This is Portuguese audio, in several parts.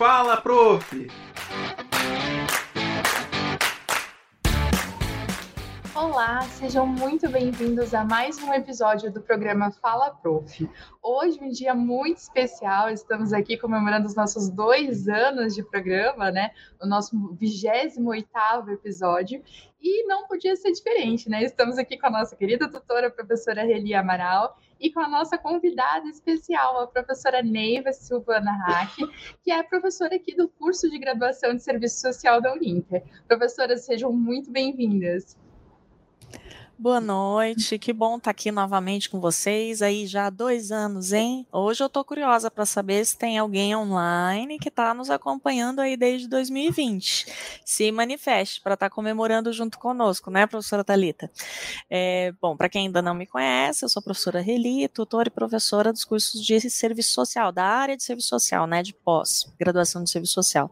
Fala, prof! Olá, sejam muito bem-vindos a mais um episódio do programa Fala Prof. Hoje, um dia muito especial, estamos aqui comemorando os nossos dois anos de programa, né? O nosso 28 episódio, e não podia ser diferente, né? Estamos aqui com a nossa querida tutora, a professora Reli Amaral, e com a nossa convidada especial, a professora Neiva Silvana Hack, que é professora aqui do curso de graduação de Serviço Social da Uninter. Professoras, sejam muito bem-vindas. Boa noite, que bom estar aqui novamente com vocês. Aí já há dois anos, hein? Hoje eu estou curiosa para saber se tem alguém online que está nos acompanhando aí desde 2020. Se manifeste para estar tá comemorando junto conosco, né, professora Talita? É, bom, para quem ainda não me conhece, eu sou professora Reli, tutora e professora dos cursos de serviço social, da área de serviço social, né, de pós, graduação de serviço social.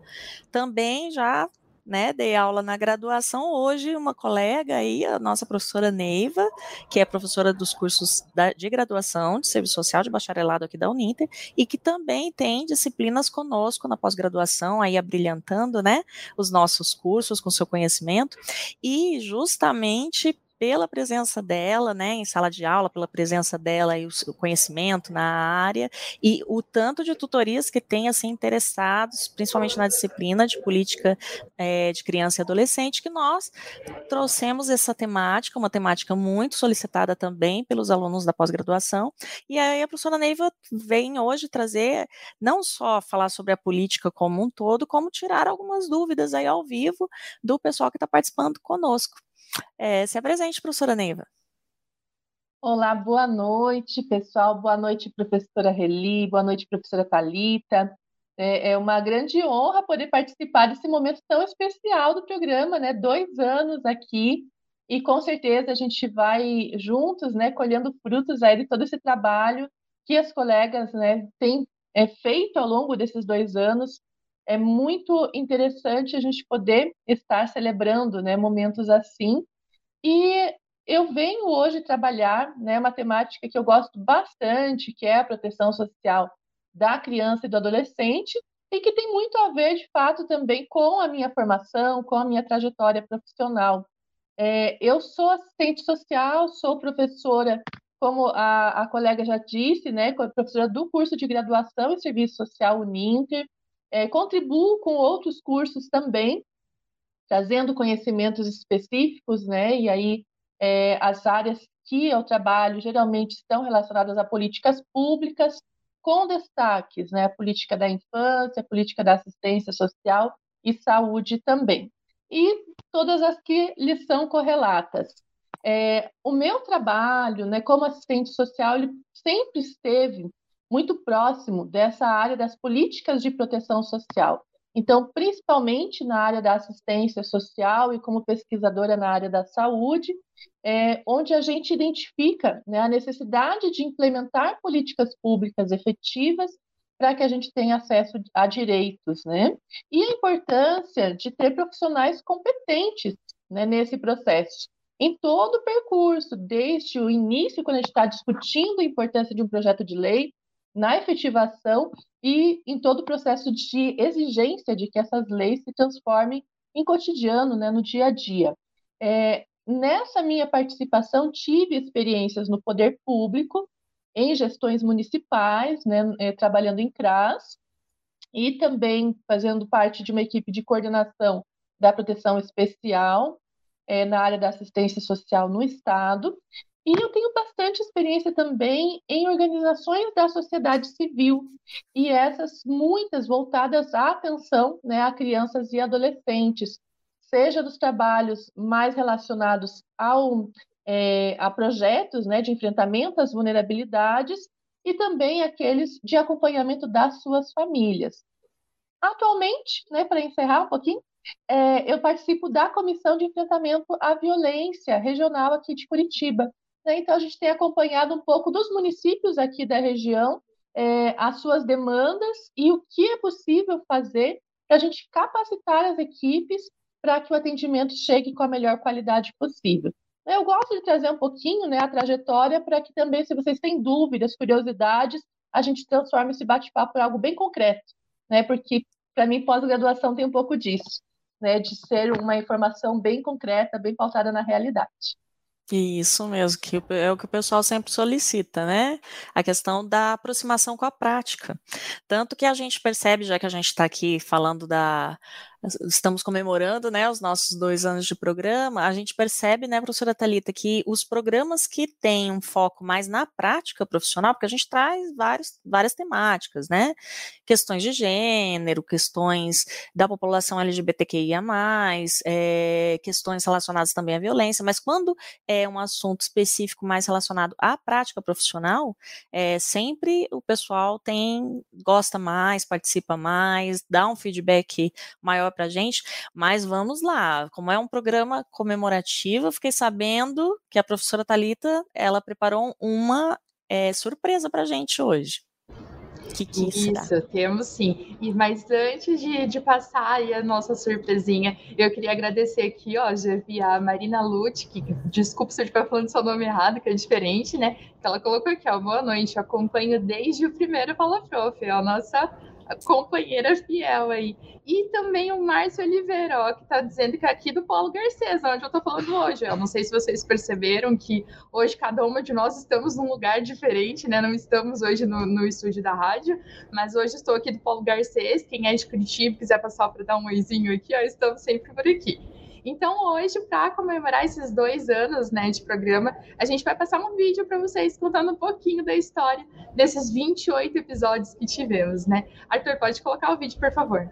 Também já né, dei aula na graduação. Hoje, uma colega aí, a nossa professora Neiva, que é professora dos cursos da, de graduação de serviço social de bacharelado aqui da Uninter, e que também tem disciplinas conosco na pós-graduação, aí abrilhantando, né, os nossos cursos com seu conhecimento. E justamente pela presença dela, né, em sala de aula, pela presença dela e o conhecimento na área e o tanto de tutorias que tem assim interessados, principalmente na disciplina de política é, de criança e adolescente, que nós trouxemos essa temática, uma temática muito solicitada também pelos alunos da pós-graduação. E aí a professora Neiva vem hoje trazer não só falar sobre a política como um todo, como tirar algumas dúvidas aí ao vivo do pessoal que está participando conosco. É, se apresente, professora Neiva. Olá, boa noite, pessoal. Boa noite, professora Reli. Boa noite, professora Talita. É, é uma grande honra poder participar desse momento tão especial do programa, né? Dois anos aqui e com certeza a gente vai juntos, né, colhendo frutos aí de todo esse trabalho que as colegas, né, têm é, feito ao longo desses dois anos é muito interessante a gente poder estar celebrando né, momentos assim. E eu venho hoje trabalhar né, uma temática que eu gosto bastante, que é a proteção social da criança e do adolescente, e que tem muito a ver, de fato, também com a minha formação, com a minha trajetória profissional. É, eu sou assistente social, sou professora, como a, a colega já disse, né, professora do curso de graduação em Serviço Social Uninter, é, contribuo com outros cursos também, trazendo conhecimentos específicos, né? E aí é, as áreas que eu trabalho geralmente estão relacionadas a políticas públicas, com destaques, né? A política da infância, a política da assistência social e saúde também. E todas as que lhes são correlatas. É, o meu trabalho, né, como assistente social, ele sempre esteve muito próximo dessa área das políticas de proteção social. Então, principalmente na área da assistência social e como pesquisadora na área da saúde, é, onde a gente identifica né, a necessidade de implementar políticas públicas efetivas para que a gente tenha acesso a direitos, né? E a importância de ter profissionais competentes né, nesse processo, em todo o percurso, desde o início, quando a gente está discutindo a importância de um projeto de lei, na efetivação e em todo o processo de exigência de que essas leis se transformem em cotidiano, né, no dia a dia. É, nessa minha participação, tive experiências no poder público, em gestões municipais, né, é, trabalhando em CRAS, e também fazendo parte de uma equipe de coordenação da proteção especial é, na área da assistência social no Estado, e eu tenho bastante experiência também em organizações da sociedade civil, e essas muitas voltadas à atenção né, a crianças e adolescentes, seja dos trabalhos mais relacionados ao, é, a projetos né, de enfrentamento às vulnerabilidades e também aqueles de acompanhamento das suas famílias. Atualmente, né, para encerrar um pouquinho, é, eu participo da Comissão de Enfrentamento à Violência Regional aqui de Curitiba, né? Então, a gente tem acompanhado um pouco dos municípios aqui da região, é, as suas demandas e o que é possível fazer para a gente capacitar as equipes para que o atendimento chegue com a melhor qualidade possível. Eu gosto de trazer um pouquinho né, a trajetória para que também, se vocês têm dúvidas, curiosidades, a gente transforme esse bate-papo em algo bem concreto, né? Porque para mim, pós-graduação tem um pouco disso, né, de ser uma informação bem concreta, bem pautada na realidade. Isso mesmo, que é o que o pessoal sempre solicita, né? A questão da aproximação com a prática. Tanto que a gente percebe, já que a gente está aqui falando da, estamos comemorando, né, os nossos dois anos de programa, a gente percebe, né, professora Talita, que os programas que têm um foco mais na prática profissional, porque a gente traz vários, várias temáticas, né, questões de gênero, questões da população LGBTQIA+, é, questões relacionadas também à violência, mas quando é um assunto específico mais relacionado à prática profissional, é, sempre o pessoal tem, gosta mais, participa mais, dá um feedback maior maior para gente, mas vamos lá. Como é um programa comemorativo, fiquei sabendo que a professora Talita ela preparou uma é, surpresa para gente hoje. Que que Isso, temos sim. E, mas antes de, de passar a nossa surpresinha, eu queria agradecer aqui, ó, já vi a Marina Lute, que desculpa se eu estiver falando seu nome errado, que é diferente, né? Que ela colocou aqui, ó, boa noite, acompanho desde o primeiro Fala Prof, é a nossa companheira fiel aí. E também o Márcio Oliveira, que está dizendo que é aqui do Paulo Garcês, onde eu estou falando hoje. Eu não sei se vocês perceberam que hoje cada uma de nós estamos num lugar diferente, né? Não estamos hoje no, no estúdio da rádio, mas hoje estou aqui do Paulo Garcês. Quem é de Curitiba quiser passar para dar um oizinho aqui, ó, estamos sempre por aqui. Então, hoje, para comemorar esses dois anos né, de programa, a gente vai passar um vídeo para vocês contando um pouquinho da história desses 28 episódios que tivemos, né? Arthur, pode colocar o vídeo, por favor.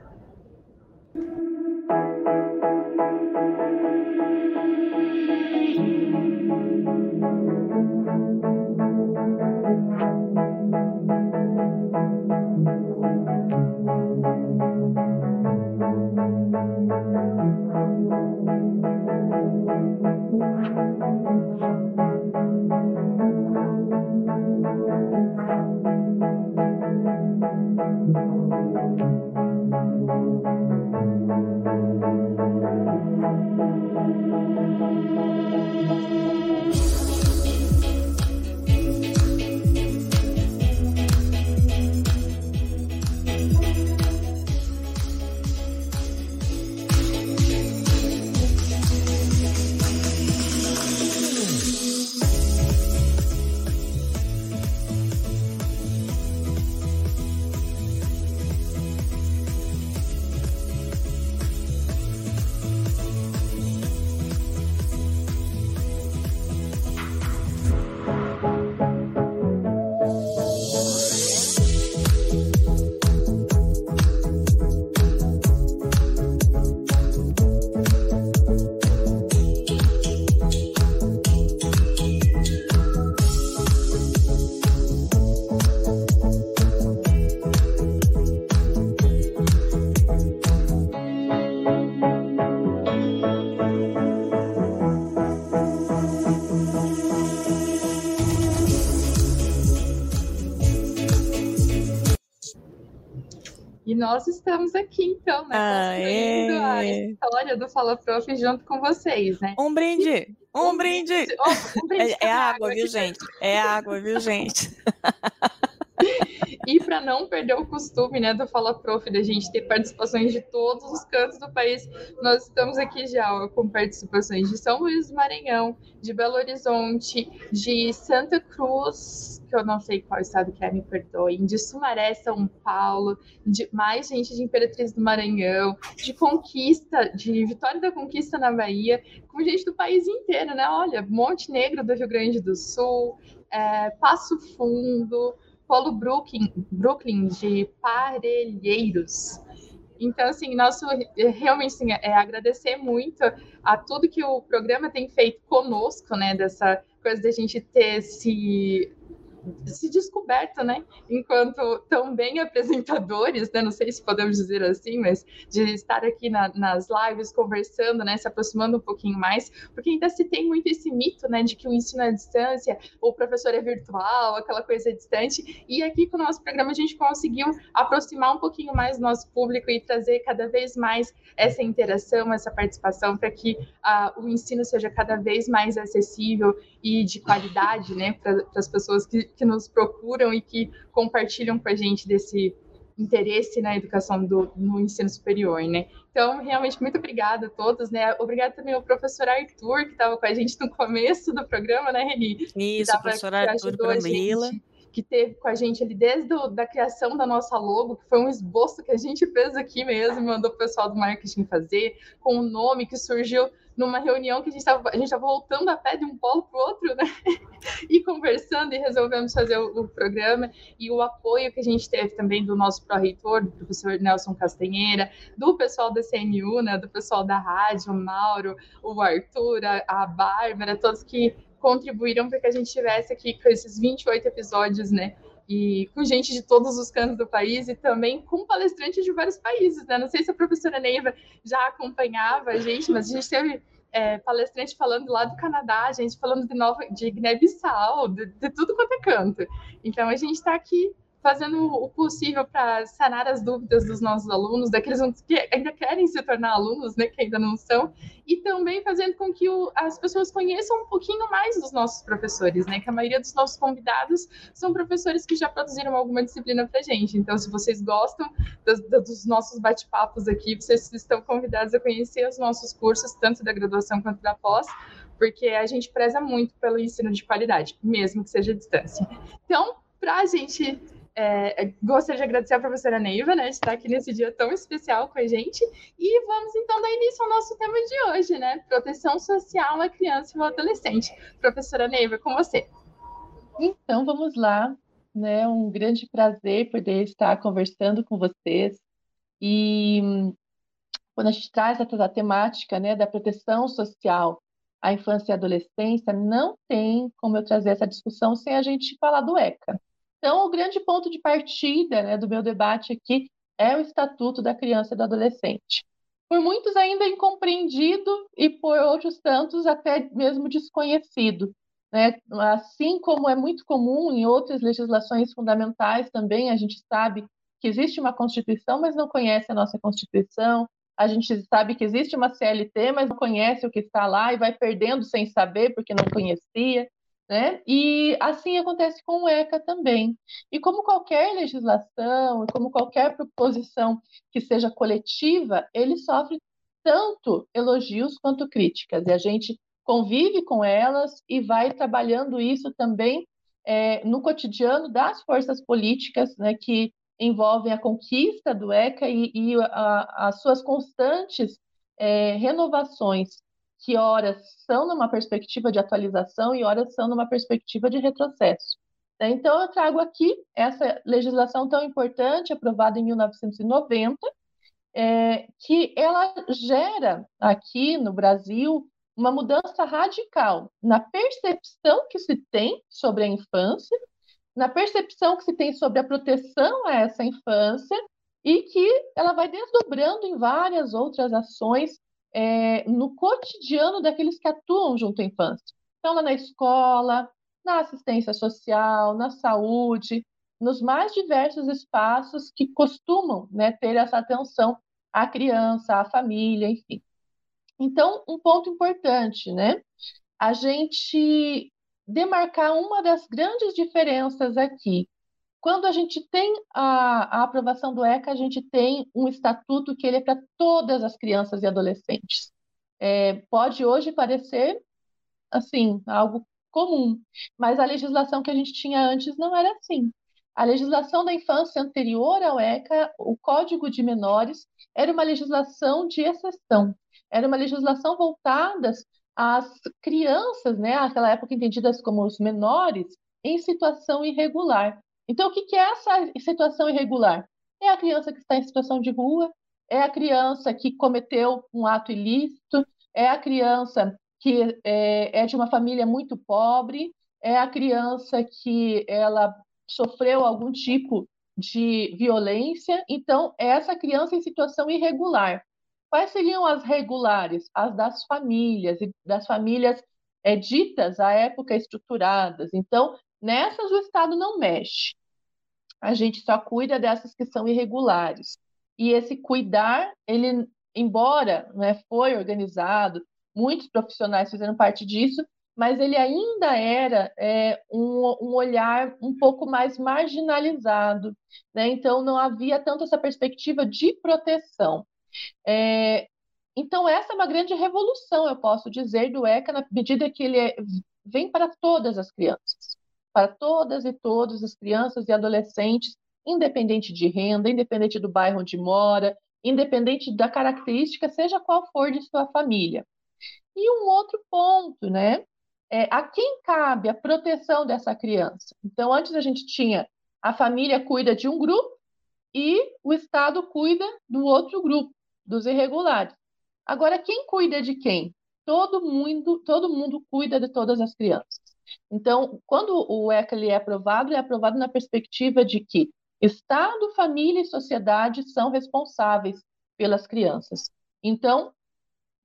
Nós estamos aqui, então, né? Construindo a história do Fala Prof junto com vocês, né? Um brinde! Um, um brinde! Oh, um brinde é, é água, água, viu, gente? É água, viu, gente? E para não perder o costume, né, do Fala Prof, da gente ter participações de todos os cantos do país, nós estamos aqui já com participações de São Luís do Maranhão, de Belo Horizonte, de Santa Cruz, que eu não sei qual estado que é, me perdoem, de Sumaré, São Paulo, de mais gente de Imperatriz do Maranhão, de Conquista, de Vitória da Conquista na Bahia, com gente do país inteiro, né? Olha, Monte Negro do Rio Grande do Sul, é, Passo Fundo, Polo Brooklyn, Brooklyn de Parelheiros. Então, assim, nosso realmente assim, é agradecer muito a tudo que o programa tem feito conosco, né? Dessa coisa de a gente ter se se descoberto, né? Enquanto também apresentadores, né? Não sei se podemos dizer assim, mas de estar aqui na, nas lives conversando, né? Se aproximando um pouquinho mais, porque ainda se tem muito esse mito, né? De que o ensino à distância, o professor é virtual, aquela coisa distante. E aqui com o nosso programa a gente conseguiu aproximar um pouquinho mais do nosso público e trazer cada vez mais essa interação, essa participação para que uh, o ensino seja cada vez mais acessível e de qualidade, né? Para as pessoas que, que nos procuram e que compartilham com a gente desse, interesse na educação do, no ensino superior, né? Então, realmente, muito obrigada a todos, né? Obrigada também ao professor Arthur, que estava com a gente no começo do programa, né, Reni? Isso, professor Arthur Camila. Que teve com a gente ali desde a da criação da nossa logo, que foi um esboço que a gente fez aqui mesmo, mandou o pessoal do marketing fazer, com o nome que surgiu numa reunião que a gente estava a gente voltando a pé de um polo para o outro, né? e conversando e resolvemos fazer o, o, programa e o apoio que a gente teve também do nosso pró-reitor, do professor Nelson Castanheira, do pessoal da CNU, né? Do pessoal da rádio, o Mauro, o Arthur, a, a Bárbara, todos que contribuíram para que a gente tivesse aqui com esses 28 episódios, né? e com gente de todos os cantos do país e também com palestrantes de vários países, né? Não sei se a professora Neiva já acompanhava a gente, mas a gente teve é, palestrante falando lá do Canadá, gente falando de Nova, de Guiné-Bissau, de, de, tudo quanto é canto. Então a gente está aqui fazendo o possível para sanar as dúvidas dos nossos alunos, daqueles que ainda querem se tornar alunos, né, que ainda não são, e também fazendo com que o, as pessoas conheçam um pouquinho mais dos nossos professores, né, que a maioria dos nossos convidados são professores que já produziram alguma disciplina para gente. Então, se vocês gostam dos, dos nossos bate-papos aqui, vocês estão convidados a conhecer os nossos cursos, tanto da graduação quanto da pós, porque a gente preza muito pelo ensino de qualidade, mesmo que seja à distância. Então, para a gente é, é, gostaria de agradecer a professora Neiva, né, de estar aqui nesse dia tão especial com a gente. E vamos então dar início ao nosso tema de hoje, né? Proteção social à criança e ao adolescente. Professora Neiva, com você. Então vamos lá, né? Um grande prazer poder estar conversando com vocês. E quando a gente traz essa temática, né, da proteção social à infância e adolescência, não tem como eu trazer essa discussão sem a gente falar do ECA. Então, o grande ponto de partida né, do meu debate aqui é o Estatuto da Criança e do Adolescente. Por muitos ainda incompreendido e por outros tantos até mesmo desconhecido. Né? Assim como é muito comum em outras legislações fundamentais também, a gente sabe que existe uma Constituição, mas não conhece a nossa Constituição. A gente sabe que existe uma CLT, mas não conhece o que está lá e vai perdendo sem saber porque não conhecia. Né? E assim acontece com o ECA também. E como qualquer legislação, como qualquer proposição que seja coletiva, ele sofre tanto elogios quanto críticas. E a gente convive com elas e vai trabalhando isso também é, no cotidiano das forças políticas né, que envolvem a conquista do ECA e, e a, as suas constantes é, renovações que horas são numa perspectiva de atualização e horas são numa perspectiva de retrocesso. Né? Então, eu trago aqui essa legislação tão importante, aprovada em 1990, é, que ela gera aqui no Brasil uma mudança radical na percepção que se tem sobre a infância, na percepção que se tem sobre a proteção a essa infância e que ela vai desdobrando em várias outras ações é, no cotidiano daqueles que atuam junto à infância. Então, lá na escola, na assistência social, na saúde, nos mais diversos espaços que costumam né, ter essa atenção à criança, à família, enfim. Então, um ponto importante, né? A gente demarcar uma das grandes diferenças aqui quando a gente tem a, a, aprovação do ECA, a gente tem um estatuto que ele é para todas as crianças e adolescentes. É, pode hoje parecer, assim, algo comum, mas a legislação que a gente tinha antes não era assim. A legislação da infância anterior ao ECA, o Código de Menores, era uma legislação de exceção. Era uma legislação voltada às crianças, né, aquela época entendidas como os menores, em situação irregular. Então, o que é essa situação irregular? É a criança que está em situação de rua, é a criança que cometeu um ato ilícito, é a criança que é, é de uma família muito pobre, é a criança que ela sofreu algum tipo de violência. Então, é essa criança em situação irregular. Quais seriam as regulares? As das famílias, das famílias é, ditas à época estruturadas. Então, Nessas o Estado não mexe. A gente só cuida dessas que são irregulares. E esse cuidar, ele, embora né, foi organizado, muitos profissionais fizeram parte disso, mas ele ainda era é, um, um, olhar um pouco mais marginalizado, né? então não havia tanto essa perspectiva de proteção. É, então, essa é uma grande revolução, eu posso dizer, do ECA, na medida que ele é, vem para todas as crianças, para todas e todas as crianças e adolescentes, independente de renda, independente do bairro onde mora, independente da característica, seja qual for de sua família. E um outro ponto, né? É, a quem cabe a proteção dessa criança? Então, antes a gente tinha a família cuida de um grupo e o Estado cuida do outro grupo, dos irregulares. Agora, quem cuida de quem? Todo mundo, todo mundo cuida de todas as crianças. Então, quando o ECA ele é aprovado, ele é aprovado na perspectiva de que Estado, família e sociedade são responsáveis pelas crianças. Então,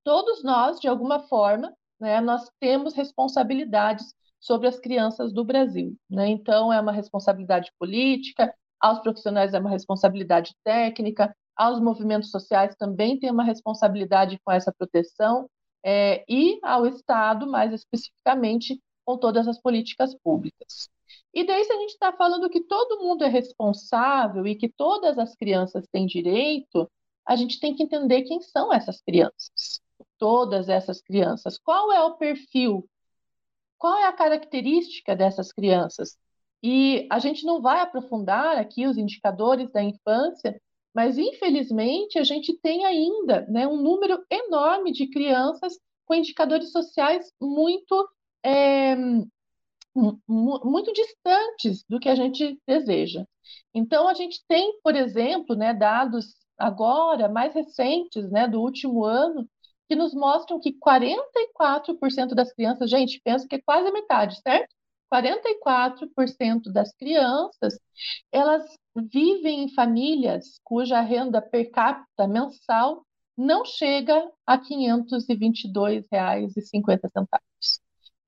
todos nós, de alguma forma, né, nós temos responsabilidades sobre as crianças do Brasil. Né? Então, é uma responsabilidade política, aos profissionais é uma responsabilidade técnica, aos movimentos sociais também tem uma responsabilidade com essa proteção, é, e ao Estado, mais especificamente, com todas as políticas públicas. E daí, se a gente está falando que todo mundo é responsável e que todas as crianças têm direito, a gente tem que entender quem são essas crianças. Todas essas crianças. Qual é o perfil? Qual é a característica dessas crianças? E a gente não vai aprofundar aqui os indicadores da infância, mas infelizmente a gente tem ainda né, um número enorme de crianças com indicadores sociais muito é, muito distantes do que a gente deseja. Então, a gente tem, por exemplo, né, dados agora, mais recentes, né, do último ano, que nos mostram que 44% das crianças, gente, penso que é quase metade, certo? 44% das crianças, elas vivem em famílias cuja renda per capita mensal não chega a R$ 522,50.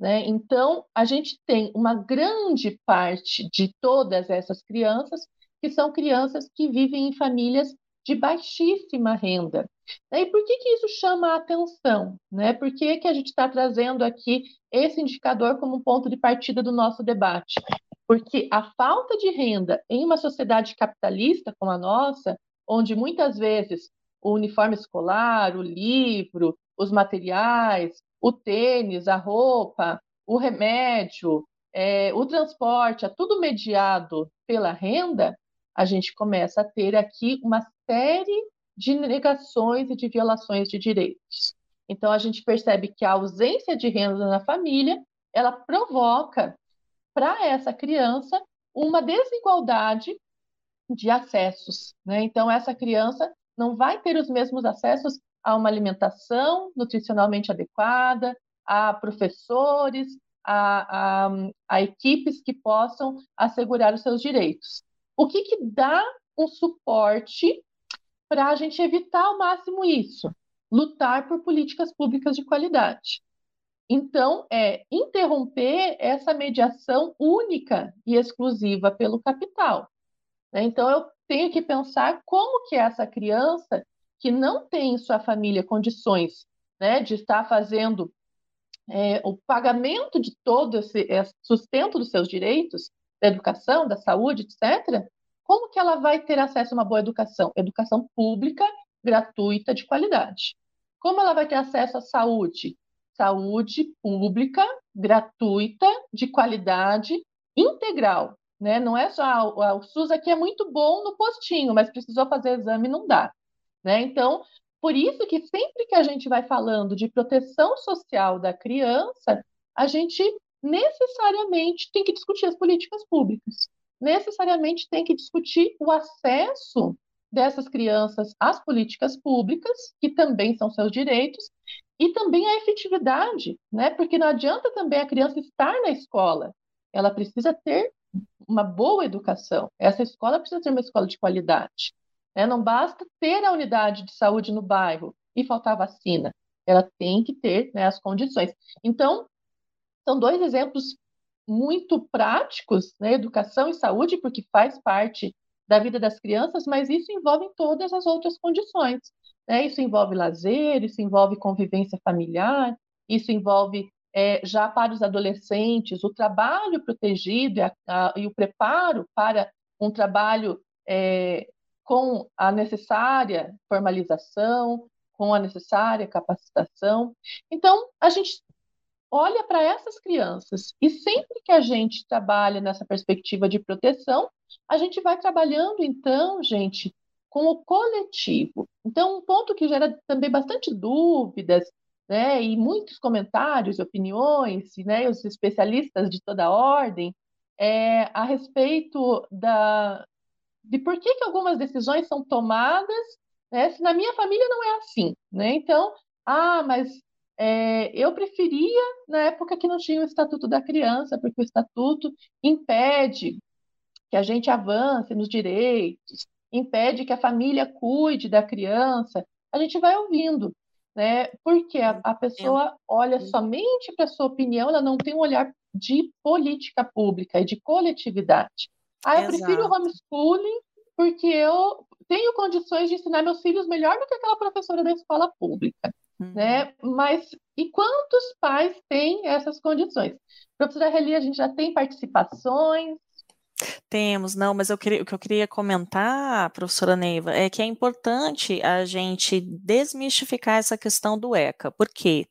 Né? Então, a gente tem uma grande parte de todas essas crianças que são crianças que vivem em famílias de baixíssima renda. E por que, que isso chama a atenção? Né? Por que, que a gente está trazendo aqui esse indicador como um ponto de partida do nosso debate? Porque a falta de renda em uma sociedade capitalista como a nossa, onde muitas vezes o uniforme escolar, o livro, os materiais, o tênis, a roupa, o remédio, é, o transporte, é tudo mediado pela renda, a gente começa a ter aqui uma série de negações e de violações de direitos. Então a gente percebe que a ausência de renda na família, ela provoca para essa criança uma desigualdade de acessos. Né? Então essa criança não vai ter os mesmos acessos a uma alimentação nutricionalmente adequada, a professores, a, a, a equipes que possam assegurar os seus direitos. O que, que dá um suporte para a gente evitar ao máximo isso? Lutar por políticas públicas de qualidade. Então, é interromper essa mediação única e exclusiva pelo capital. Né? Então, eu tenho que pensar como que essa criança que não tem em sua família condições né, de estar fazendo é, o pagamento de todo esse sustento dos seus direitos, da educação, da saúde, etc., como que ela vai ter acesso a uma boa educação? Educação pública, gratuita, de qualidade. Como ela vai ter acesso à saúde? Saúde pública, gratuita, de qualidade, integral. Né? Não é só o SUS aqui é muito bom no postinho, mas precisou fazer exame não dá. Né? Então, por isso que sempre que a gente vai falando de proteção social da criança, a gente necessariamente tem que discutir as políticas públicas, necessariamente tem que discutir o acesso dessas crianças às políticas públicas, que também são seus direitos, e também a efetividade, né? Porque não adianta também a criança estar na escola, ela precisa ter uma boa educação. Essa escola precisa ser uma escola de qualidade. Né? Não basta ter a unidade de saúde no bairro e faltar vacina. Ela tem que ter né, as condições. Então, são dois exemplos muito práticos, né? Educação e saúde, porque faz parte da vida das crianças, mas isso envolve todas as outras condições. Né? Isso envolve lazer, isso envolve convivência familiar, isso envolve é, já para os adolescentes, o trabalho protegido e, a, a, e o preparo para um trabalho é, com a necessária formalização, com a necessária capacitação. Então, a gente olha para essas crianças e sempre que a gente trabalha nessa perspectiva de proteção, a gente vai trabalhando, então, gente, com o coletivo. Então, um ponto que gera também bastante dúvidas, né, e muitos comentários, opiniões, né, os especialistas de toda ordem, é a respeito da, de por que, que algumas decisões são tomadas, né, se na minha família não é assim, né? Então, ah, mas é, eu preferia na época que não tinha o Estatuto da Criança, porque o Estatuto impede que a gente avance nos direitos, impede que a família cuide da criança. A gente vai ouvindo, né? Porque a, a pessoa olha somente para a sua opinião, ela não tem um olhar de política pública e de coletividade. Ah, eu Exato. prefiro homeschooling porque eu tenho condições de ensinar meus filhos melhor do que aquela professora da escola pública. Uhum. Né? Mas e quantos pais têm essas condições? Professora Reli, a gente já tem participações, temos, não, mas eu queria, o que eu queria comentar, professora Neiva, é que é importante a gente desmistificar essa questão do ECA, porque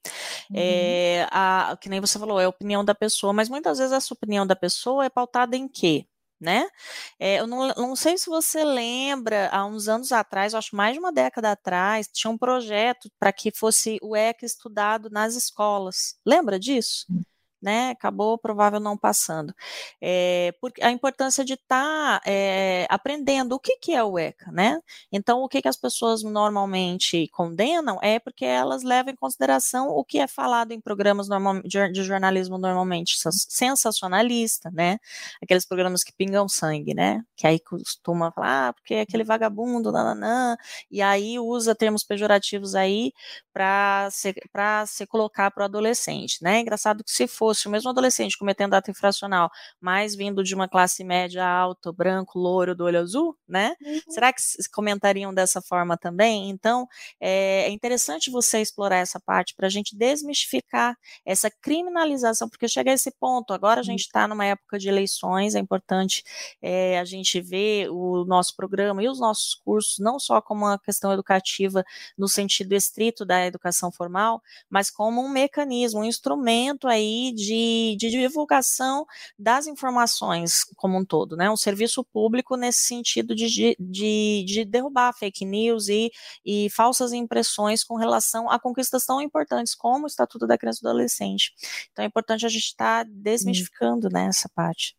uhum. é, a, que nem você falou, é a opinião da pessoa, mas muitas vezes essa opinião da pessoa é pautada em quê? Né? É, eu não, não, sei se você lembra, há uns anos atrás, acho mais de uma década atrás, tinha um projeto para que fosse o ECA estudado nas escolas. Lembra disso? Né, acabou provável não passando. É, porque a importância de estar tá, é, aprendendo o que, que é o ECA, né? Então, o que, que as pessoas normalmente condenam é porque elas levam em consideração o que é falado em programas normal, de, de, jornalismo normalmente sensacionalista, né? Aqueles programas que pingam sangue, né? Que aí costuma falar, ah, porque é aquele vagabundo, nananã, e aí usa termos pejorativos aí para se, se colocar para o adolescente, né? Engraçado que se for fosse o mesmo adolescente cometendo ato infracional, mas vindo de uma classe média alta, branco, loiro, do olho azul, né? Uhum. Será que comentariam dessa forma também? Então, é, é interessante você explorar essa parte para a gente desmistificar essa criminalização, porque chega a esse ponto, agora a gente está numa época de eleições, é importante é, a gente ver o nosso programa e os nossos cursos, não só como uma questão educativa no sentido estrito da educação formal, mas como um mecanismo, um instrumento aí de, de divulgação das informações como um todo, né? Um serviço público nesse sentido de, de, de derrubar fake news e, e falsas impressões com relação a conquistas tão importantes como o Estatuto da Criança e do Adolescente. Então é importante a gente estar tá desmistificando né, essa parte.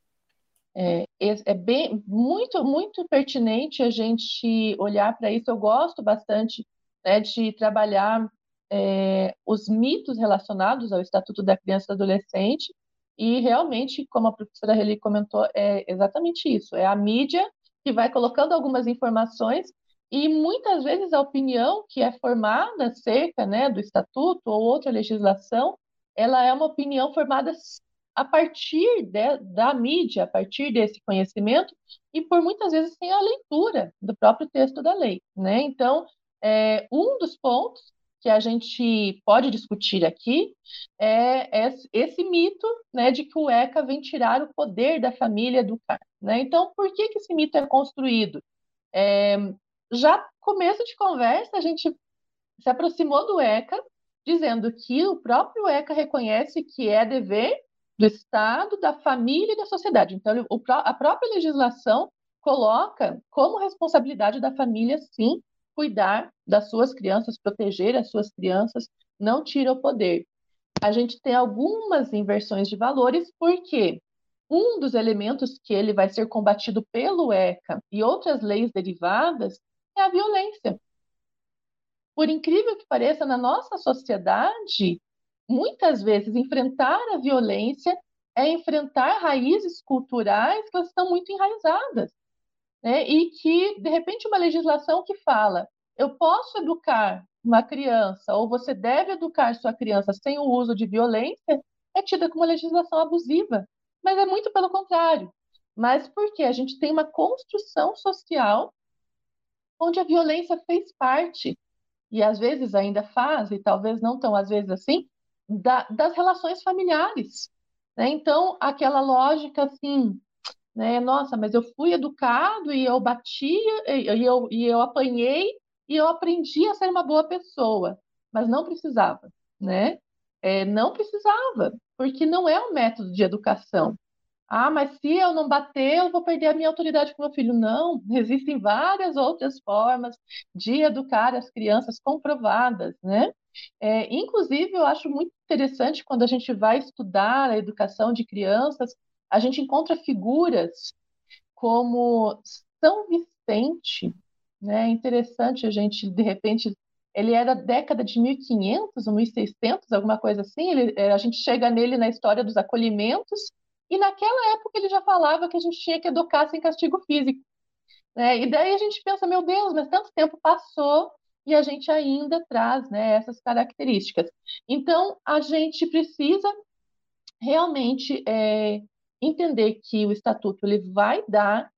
É, é bem muito muito pertinente a gente olhar para isso. Eu gosto bastante né, de trabalhar é, os mitos relacionados ao Estatuto da Criança e do Adolescente, e realmente, como a professora Reli comentou, é exatamente isso: é a mídia que vai colocando algumas informações e muitas vezes a opinião que é formada acerca né, do estatuto ou outra legislação, ela é uma opinião formada a partir de, da mídia, a partir desse conhecimento e por muitas vezes sem a leitura do próprio texto da lei, né? Então, é, um dos pontos que a gente pode discutir aqui é esse mito né, de que o ECA vem tirar o poder da família educar. Né? Então, por que, que esse mito é construído? É, já começo de conversa, a gente se aproximou do ECA, dizendo que o próprio ECA reconhece que é dever do Estado, da família e da sociedade. Então, a própria legislação coloca como responsabilidade da família, sim, cuidar das suas crianças, proteger as suas crianças, não tira o poder. A gente tem algumas inversões de valores, porque um dos elementos que ele vai ser combatido pelo ECA e outras leis derivadas é a violência. Por incrível que pareça, na nossa sociedade, muitas vezes enfrentar a violência é enfrentar raízes culturais que estão muito enraizadas né? e que, de repente, uma legislação que fala eu posso educar uma criança ou você deve educar sua criança sem o uso de violência é tida como legislação abusiva, mas é muito pelo contrário. Mas porque a gente tem uma construção social onde a violência fez parte e às vezes ainda faz e talvez não tão às vezes assim da, das relações familiares. Né? Então, aquela lógica assim, né? Nossa, mas eu fui educado e eu bati e eu, e eu apanhei e eu aprendi a ser uma boa pessoa, mas não precisava, né? É, não precisava, porque não é um método de educação. Ah, mas se eu não bater, eu vou perder a minha autoridade com meu filho. Não, existem várias outras formas de educar as crianças comprovadas, né? É, inclusive, eu acho muito interessante quando a gente vai estudar a educação de crianças, a gente encontra figuras como São Vicente, né? Interessante a gente, de repente, ele era da década de 1500 ou 1600, alguma coisa assim, ele, é, a gente chega nele na história dos acolhimentos, e naquela época ele já falava que a gente tinha que educar sem castigo físico. Né? E daí a gente pensa, meu Deus, mas tanto tempo passou e a gente ainda traz né, essas características. Então, a gente precisa realmente é, entender que o Estatuto ele vai dar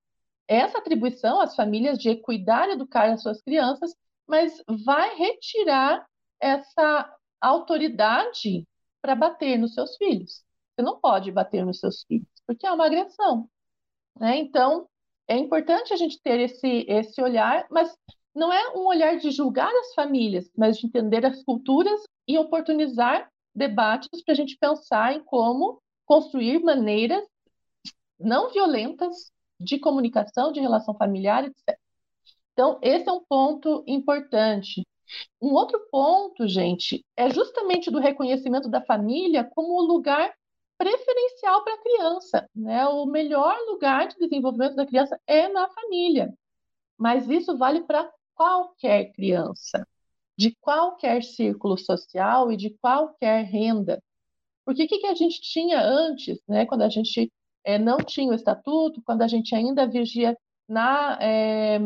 essa atribuição às famílias de cuidar e educar as suas crianças, mas vai retirar essa autoridade para bater nos seus filhos. Você não pode bater nos seus filhos, porque é uma agressão. Né? Então, é importante a gente ter esse, esse olhar, mas não é um olhar de julgar as famílias, mas de entender as culturas e oportunizar debates para a gente pensar em como construir maneiras não violentas de comunicação, de relação familiar, etc. Então, esse é um ponto importante. Um outro ponto, gente, é justamente do reconhecimento da família como o lugar preferencial para a criança. Né? O melhor lugar de desenvolvimento da criança é na família. Mas isso vale para qualquer criança, de qualquer círculo social e de qualquer renda. Porque o que, que a gente tinha antes, né, quando a gente é, não tinha o estatuto, quando a gente ainda vigia na, é,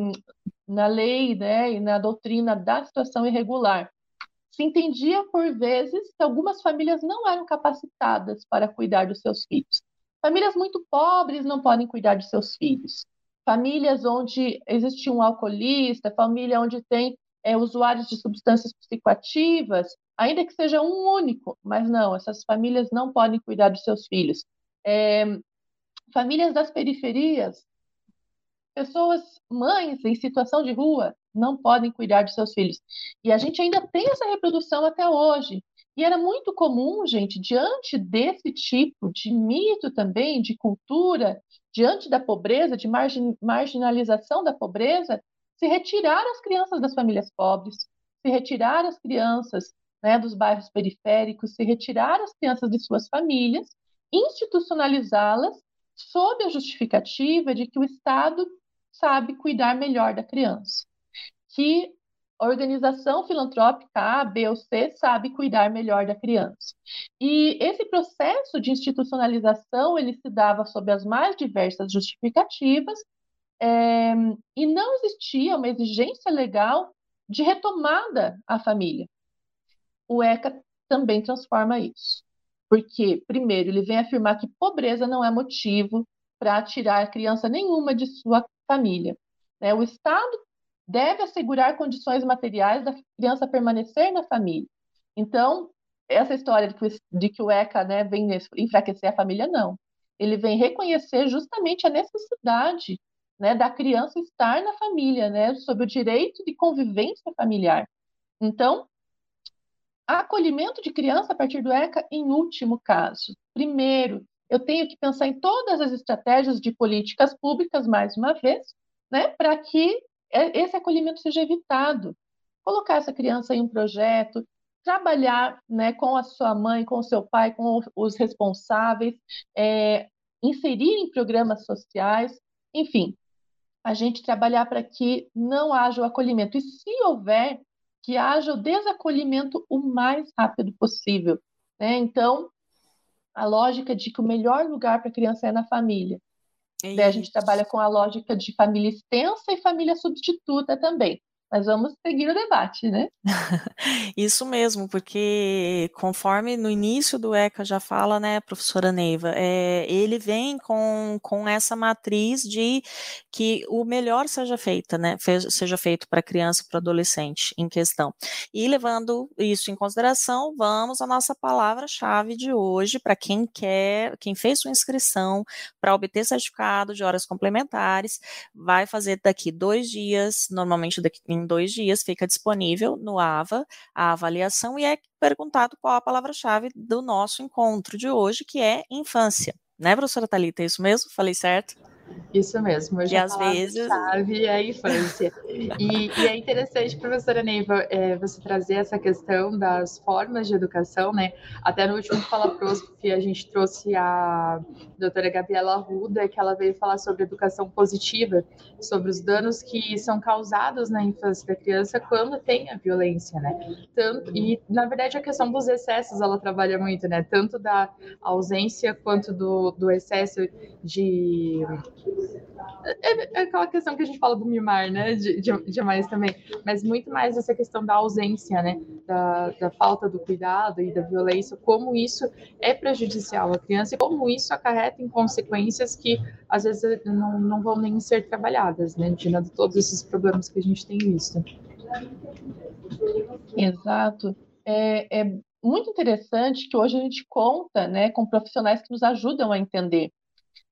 na lei né, e na doutrina da situação irregular. Se entendia, por vezes, que algumas famílias não eram capacitadas para cuidar dos seus filhos. Famílias muito pobres não podem cuidar de seus filhos. Famílias onde existe um alcoolista, família onde tem é, usuários de substâncias psicoativas, ainda que seja um único, mas não, essas famílias não podem cuidar dos seus filhos. É, famílias das periferias Pessoas, mães em situação de rua, não podem cuidar de seus filhos. E a gente ainda tem essa reprodução até hoje. E era muito comum, gente, diante desse tipo de mito também, de cultura, diante da pobreza, de margin marginalização da pobreza, se retirar as crianças das famílias pobres, se retirar as crianças né, dos bairros periféricos, se retirar as crianças de suas famílias, institucionalizá-las sob a justificativa de que o Estado sabe cuidar melhor da criança. Que a organização filantrópica A, B ou C sabe cuidar melhor da criança. E esse processo de institucionalização ele se dava sob as mais diversas justificativas é, e não existia uma exigência legal de retomada à família. O ECA também transforma isso. Porque, primeiro, ele vem afirmar que pobreza não é motivo para tirar criança nenhuma de sua família. Né? O Estado deve assegurar condições materiais da criança permanecer na família. Então, essa história de que, de que o ECA né, vem enfraquecer a família, não. Ele vem reconhecer justamente a necessidade né, da criança estar na família, né, sobre o direito de convivência familiar. Então, acolhimento de criança a partir do ECA, em último caso. Primeiro, eu tenho que pensar em todas as estratégias de políticas públicas, mais uma vez, né, para que esse acolhimento seja evitado. Colocar essa criança em um projeto, trabalhar né, com a sua mãe, com o seu pai, com os responsáveis, é, inserir em programas sociais, enfim, a gente trabalhar para que não haja o acolhimento. E se houver, que haja o desacolhimento o mais rápido possível. Né? Então, a lógica de que o melhor lugar para a criança é na família. É a gente trabalha com a lógica de família extensa e família substituta também. Mas vamos seguir o debate, né? Isso mesmo, porque conforme no início do ECA já fala, né, professora Neiva, é, ele vem com, com essa matriz de que o melhor seja feita, né, seja feito para criança e para adolescente em questão. E levando isso em consideração, vamos à nossa palavra-chave de hoje para quem quer, quem fez sua inscrição para obter certificado de horas complementares, vai fazer daqui dois dias, normalmente daqui em dois dias fica disponível no AVA a avaliação e é perguntado qual a palavra-chave do nosso encontro de hoje, que é infância. Né, professora Thalita? É isso mesmo? Falei certo? Isso mesmo. Hoje e às vezes. Chave é a infância. e, e, é interessante, professora Neiva, é, você trazer essa questão das formas de educação, né? Até no último Fala Prof, a gente trouxe a doutora Gabriela Ruda, que ela veio falar sobre educação positiva, sobre os danos que são causados na infância da criança quando tem a violência, né? Tanto, e, na verdade, a questão dos excessos, ela trabalha muito, né? Tanto da ausência quanto do, do excesso de é, é, aquela questão que a gente fala do mimar, né? De, de, demais também. Mas muito mais essa questão da ausência, né? Da, da falta do cuidado e da violência, como isso é prejudicial à criança e como isso acarreta em consequências que às vezes não, não vão nem ser trabalhadas, né? De todos esses problemas que a gente tem visto. Exato. É, é muito interessante que hoje a gente conta né, com profissionais que nos ajudam a entender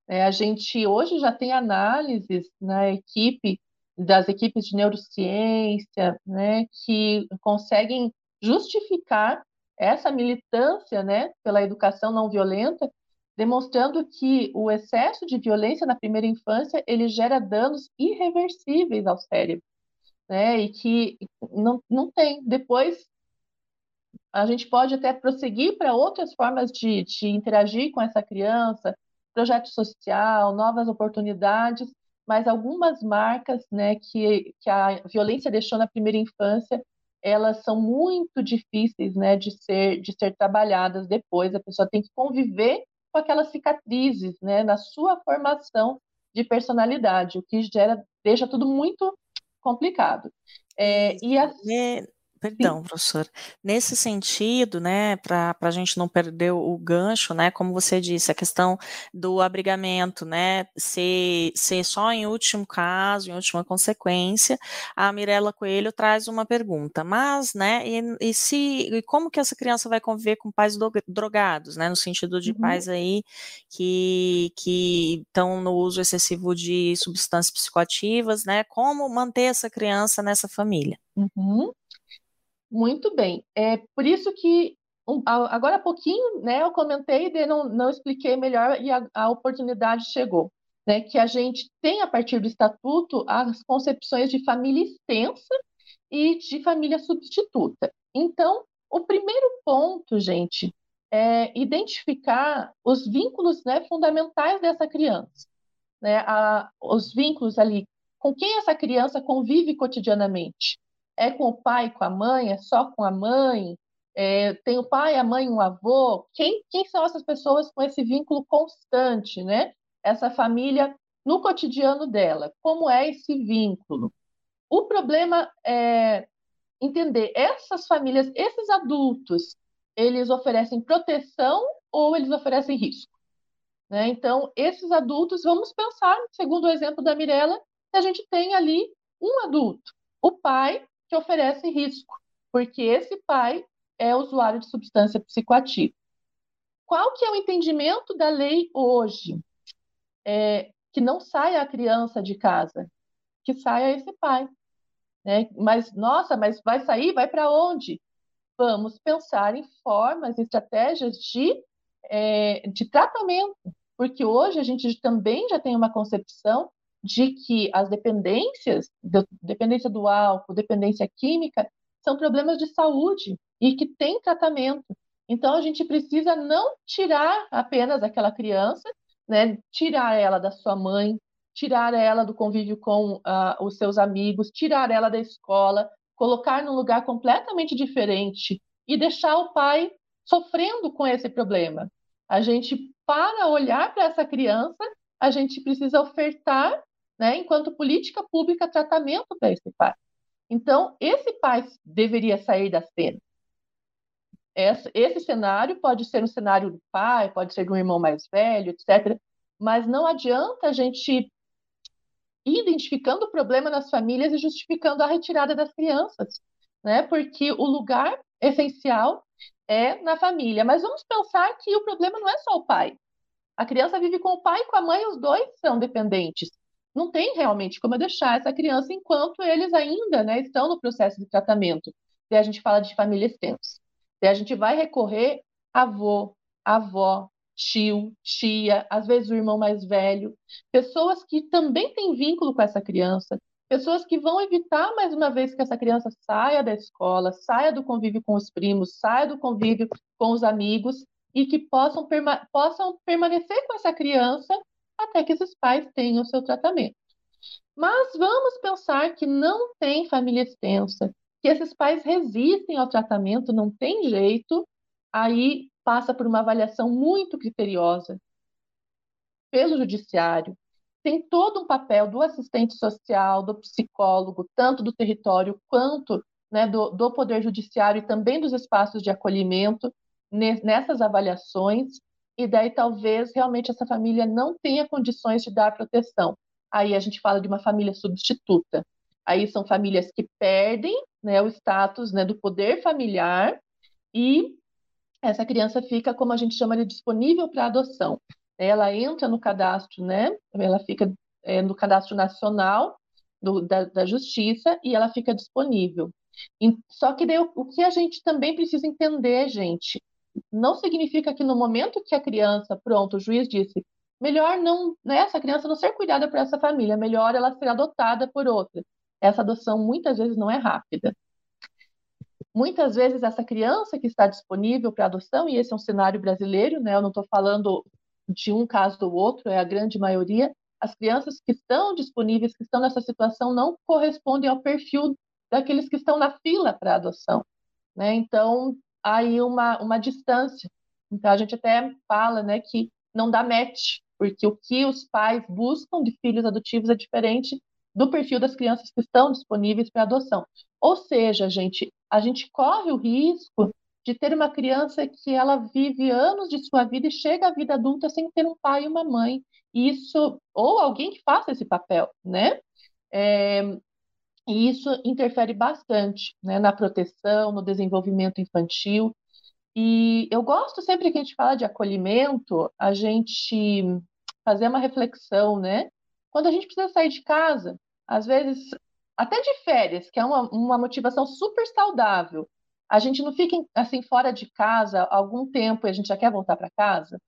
é, a gente hoje já tem análises na equipe das equipes de neurociência, né, que conseguem justificar essa militância, né, pela educação não violenta, demonstrando que o excesso de violência na primeira infância ele gera danos irreversíveis ao cérebro, né, e que não, não tem. Depois a gente pode até prosseguir para outras formas de, de interagir com essa criança, projeto social, novas oportunidades, mas algumas marcas né, que, que a violência deixou na primeira infância, elas são muito difíceis né, de, ser, de ser trabalhadas depois. A pessoa tem que conviver com aquelas cicatrizes né, na sua formação de personalidade, o que gera, deixa tudo muito complicado. É, e a... Perdão, professor. Nesse sentido, né, para a gente não perder o gancho, né, como você disse, a questão do abrigamento, né, ser, ser só em último caso, em última consequência, a Mirella Coelho traz uma pergunta, mas, né, e, e se, e como que essa criança vai conviver com pais do, drogados, né, no sentido de uhum. pais aí que, que estão no uso excessivo de substâncias psicoativas, né, como manter essa criança nessa família? Uhum. Muito bem. É por isso que um, agora há pouquinho, né, eu comentei e não, não expliquei melhor e a, a oportunidade chegou. Né, que a gente tem, a partir do estatuto, as concepções de família extensa e de família substituta. Então, o primeiro ponto, gente, é identificar os vínculos né, fundamentais dessa criança. Né, a, os vínculos ali, com quem essa criança convive cotidianamente. É com o pai, com a mãe? É só com a mãe? É, tem o pai, a mãe, um avô? Quem, quem são essas pessoas com esse vínculo constante, né? Essa família no cotidiano dela. Como é esse vínculo? O problema é entender essas famílias, esses adultos, eles oferecem proteção ou eles oferecem risco? Né? Então, esses adultos, vamos pensar, segundo o exemplo da Mirella, que a gente tem ali um adulto, o pai que oferece risco, porque esse pai é usuário de substância psicoativa. Qual que é o entendimento da lei hoje? É, que não saia a criança de casa, que saia esse pai. Né? Mas, nossa, mas vai sair? Vai para onde? Vamos pensar em formas, estratégias de, é, de tratamento, porque hoje a gente também já tem uma concepção de que as dependências, dependência do álcool, dependência química, são problemas de saúde e que tem tratamento. Então, a gente precisa não tirar apenas aquela criança, né, tirar ela da sua mãe, tirar ela do convívio com uh, os seus amigos, tirar ela da escola, colocar num lugar completamente diferente e deixar o pai sofrendo com esse problema. A gente, para olhar para essa criança, a gente precisa ofertar né, enquanto política pública, tratamento para esse pai. Então, esse pai deveria sair da cena. Esse, esse cenário pode ser um cenário do pai, pode ser de um irmão mais velho, etc. Mas não adianta a gente ir identificando o problema nas famílias e justificando a retirada das crianças, né? Porque o lugar essencial é na família. Mas vamos pensar que o problema não é só o pai. A criança vive com o pai e com a mãe, os dois são dependentes. Não tem realmente como deixar essa criança enquanto eles ainda né, estão no processo de tratamento. E a gente fala de família extensa. E a gente vai recorrer avô, avó, tio, tia, às vezes o irmão mais velho, pessoas que também têm vínculo com essa criança, pessoas que vão evitar mais uma vez que essa criança saia da escola, saia do convívio com os primos, saia do convívio com os amigos e que possam, perma possam permanecer com essa criança até que esses pais tenham o seu tratamento. Mas vamos pensar que não tem família extensa, que esses pais resistem ao tratamento, não tem jeito, aí passa por uma avaliação muito criteriosa pelo judiciário. Tem todo um papel do assistente social, do psicólogo, tanto do território quanto né, do, do Poder Judiciário e também dos espaços de acolhimento nessas avaliações, e daí talvez realmente essa família não tenha condições de dar proteção. Aí a gente fala de uma família substituta. Aí são famílias que perdem né, o status né, do poder familiar e essa criança fica, como a gente chama de disponível para adoção. Ela entra no cadastro, né? Ela fica é, no cadastro nacional do, da, da, justiça e ela fica disponível. E, só que daí, o, o que a gente também precisa entender, gente, não significa que no momento que a criança, pronto, o juiz disse, melhor não, né, essa criança não ser cuidada por essa família, melhor ela ser adotada por outra. Essa adoção muitas vezes não é rápida. Muitas vezes essa criança que está disponível para adoção, e esse é um cenário brasileiro, né, eu não estou falando de um caso ou outro, é a grande maioria, as crianças que estão disponíveis, que estão nessa situação, não correspondem ao perfil daqueles que estão na fila para adoção. Né? Então, aí uma, uma distância. Então, a gente até fala né, que não dá match, porque o que os pais buscam de filhos adotivos é diferente do perfil das crianças que estão disponíveis para adoção. Ou seja, gente, a gente corre o risco de ter uma criança que ela vive anos de sua vida e chega à vida adulta sem ter um pai e uma mãe. Isso, ou alguém que faça esse papel, né? É, e isso interfere bastante né, na proteção, no desenvolvimento infantil. E eu gosto sempre que a gente fala de acolhimento, a gente fazer uma reflexão, né? Quando a gente precisa sair de casa, às vezes, até de férias, que é uma, uma motivação super saudável, a gente não fica assim fora de casa algum tempo e a gente já quer voltar para casa.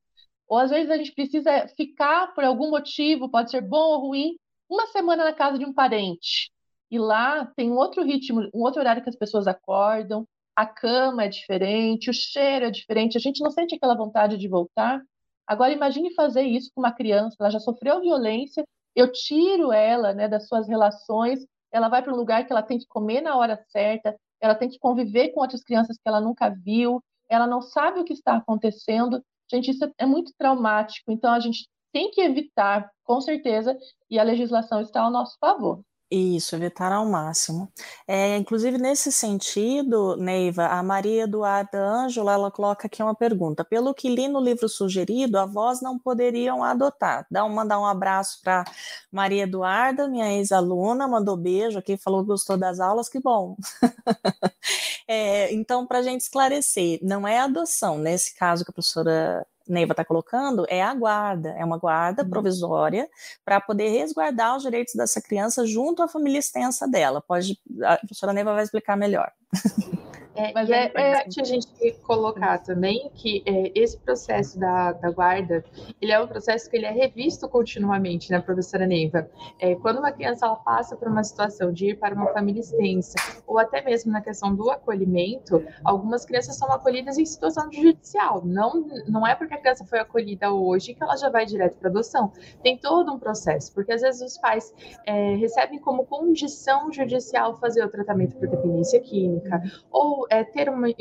Ou às vezes a gente precisa ficar por algum motivo, pode ser bom ou ruim, uma semana na casa de um parente. E lá tem um outro ritmo, um outro horário que as pessoas acordam, a cama é diferente, o cheiro é diferente, a gente não sente aquela vontade de voltar. Agora imagine fazer isso com uma criança, ela já sofreu violência, eu tiro ela, né, das suas relações, ela vai para um lugar que ela tem que comer na hora certa, ela tem que conviver com outras crianças que ela nunca viu, ela não sabe o que está acontecendo. Gente, isso é muito traumático, então a gente tem que evitar, com certeza, e a legislação está ao nosso favor. Isso, evitar ao máximo. É, inclusive, nesse sentido, Neiva, a Maria Eduarda Ângela, ela coloca aqui uma pergunta. Pelo que li no livro sugerido, avós não poderiam adotar. Dá um, mandar um abraço para Maria Eduarda, minha ex-aluna, mandou beijo aqui, falou que gostou das aulas, que bom. é, então, para a gente esclarecer, não é adoção, nesse caso que a professora Neiva está colocando é a guarda, é uma guarda uhum. provisória para poder resguardar os direitos dessa criança junto à família extensa dela. Pode, a professora Neiva vai explicar melhor. É, Mas é, é importante a gente colocar também que é, esse processo da, da guarda, ele é um processo que ele é revisto continuamente, né, professora Neiva? É, quando uma criança ela passa por uma situação de ir para uma família extensa, ou até mesmo na questão do acolhimento, algumas crianças são acolhidas em situação judicial. Não, não é porque a criança foi acolhida hoje que ela já vai direto para adoção. Tem todo um processo, porque às vezes os pais é, recebem como condição judicial fazer o tratamento para dependência química, ou é, ter uma, é,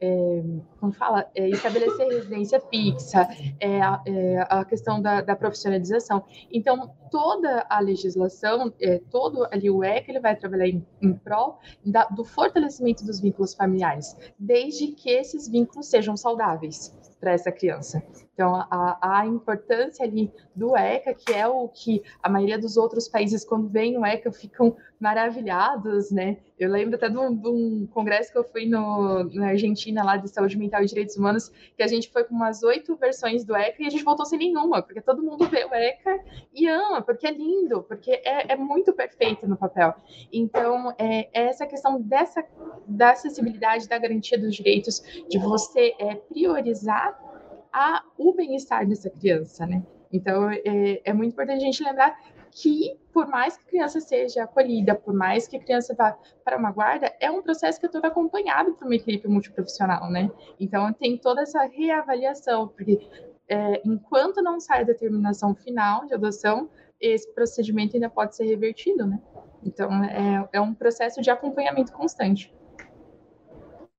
é, como fala, é, estabelecer residência fixa, é, a, é, questão da, da, profissionalização. Então, toda a legislação, é, todo ali o ECA, ele vai trabalhar em, em prol da, do fortalecimento dos vínculos familiares, desde que esses vínculos sejam saudáveis para essa criança. Então, a, a, importância ali do ECA, que é o que a maioria dos outros países, quando vem o ECA, ficam maravilhados, né? Eu lembro até de um, de um congresso que eu fui no, na Argentina, lá de saúde mental e direitos humanos, que a gente foi com umas oito versões do ECA e a gente voltou sem nenhuma, porque todo mundo vê o ECA e ama, porque é lindo, porque é, é muito perfeito no papel. Então, é, é essa questão dessa da acessibilidade, da garantia dos direitos, de você é, priorizar a, o bem-estar dessa criança, né? Então, é, é muito importante a gente lembrar que, por mais que a criança seja acolhida, por mais que a criança vá para uma guarda, é um processo que é todo acompanhado por uma equipe multiprofissional, né? Então, tem toda essa reavaliação, porque é, enquanto não sai a determinação final de adoção, esse procedimento ainda pode ser revertido, né? Então, é, é um processo de acompanhamento constante.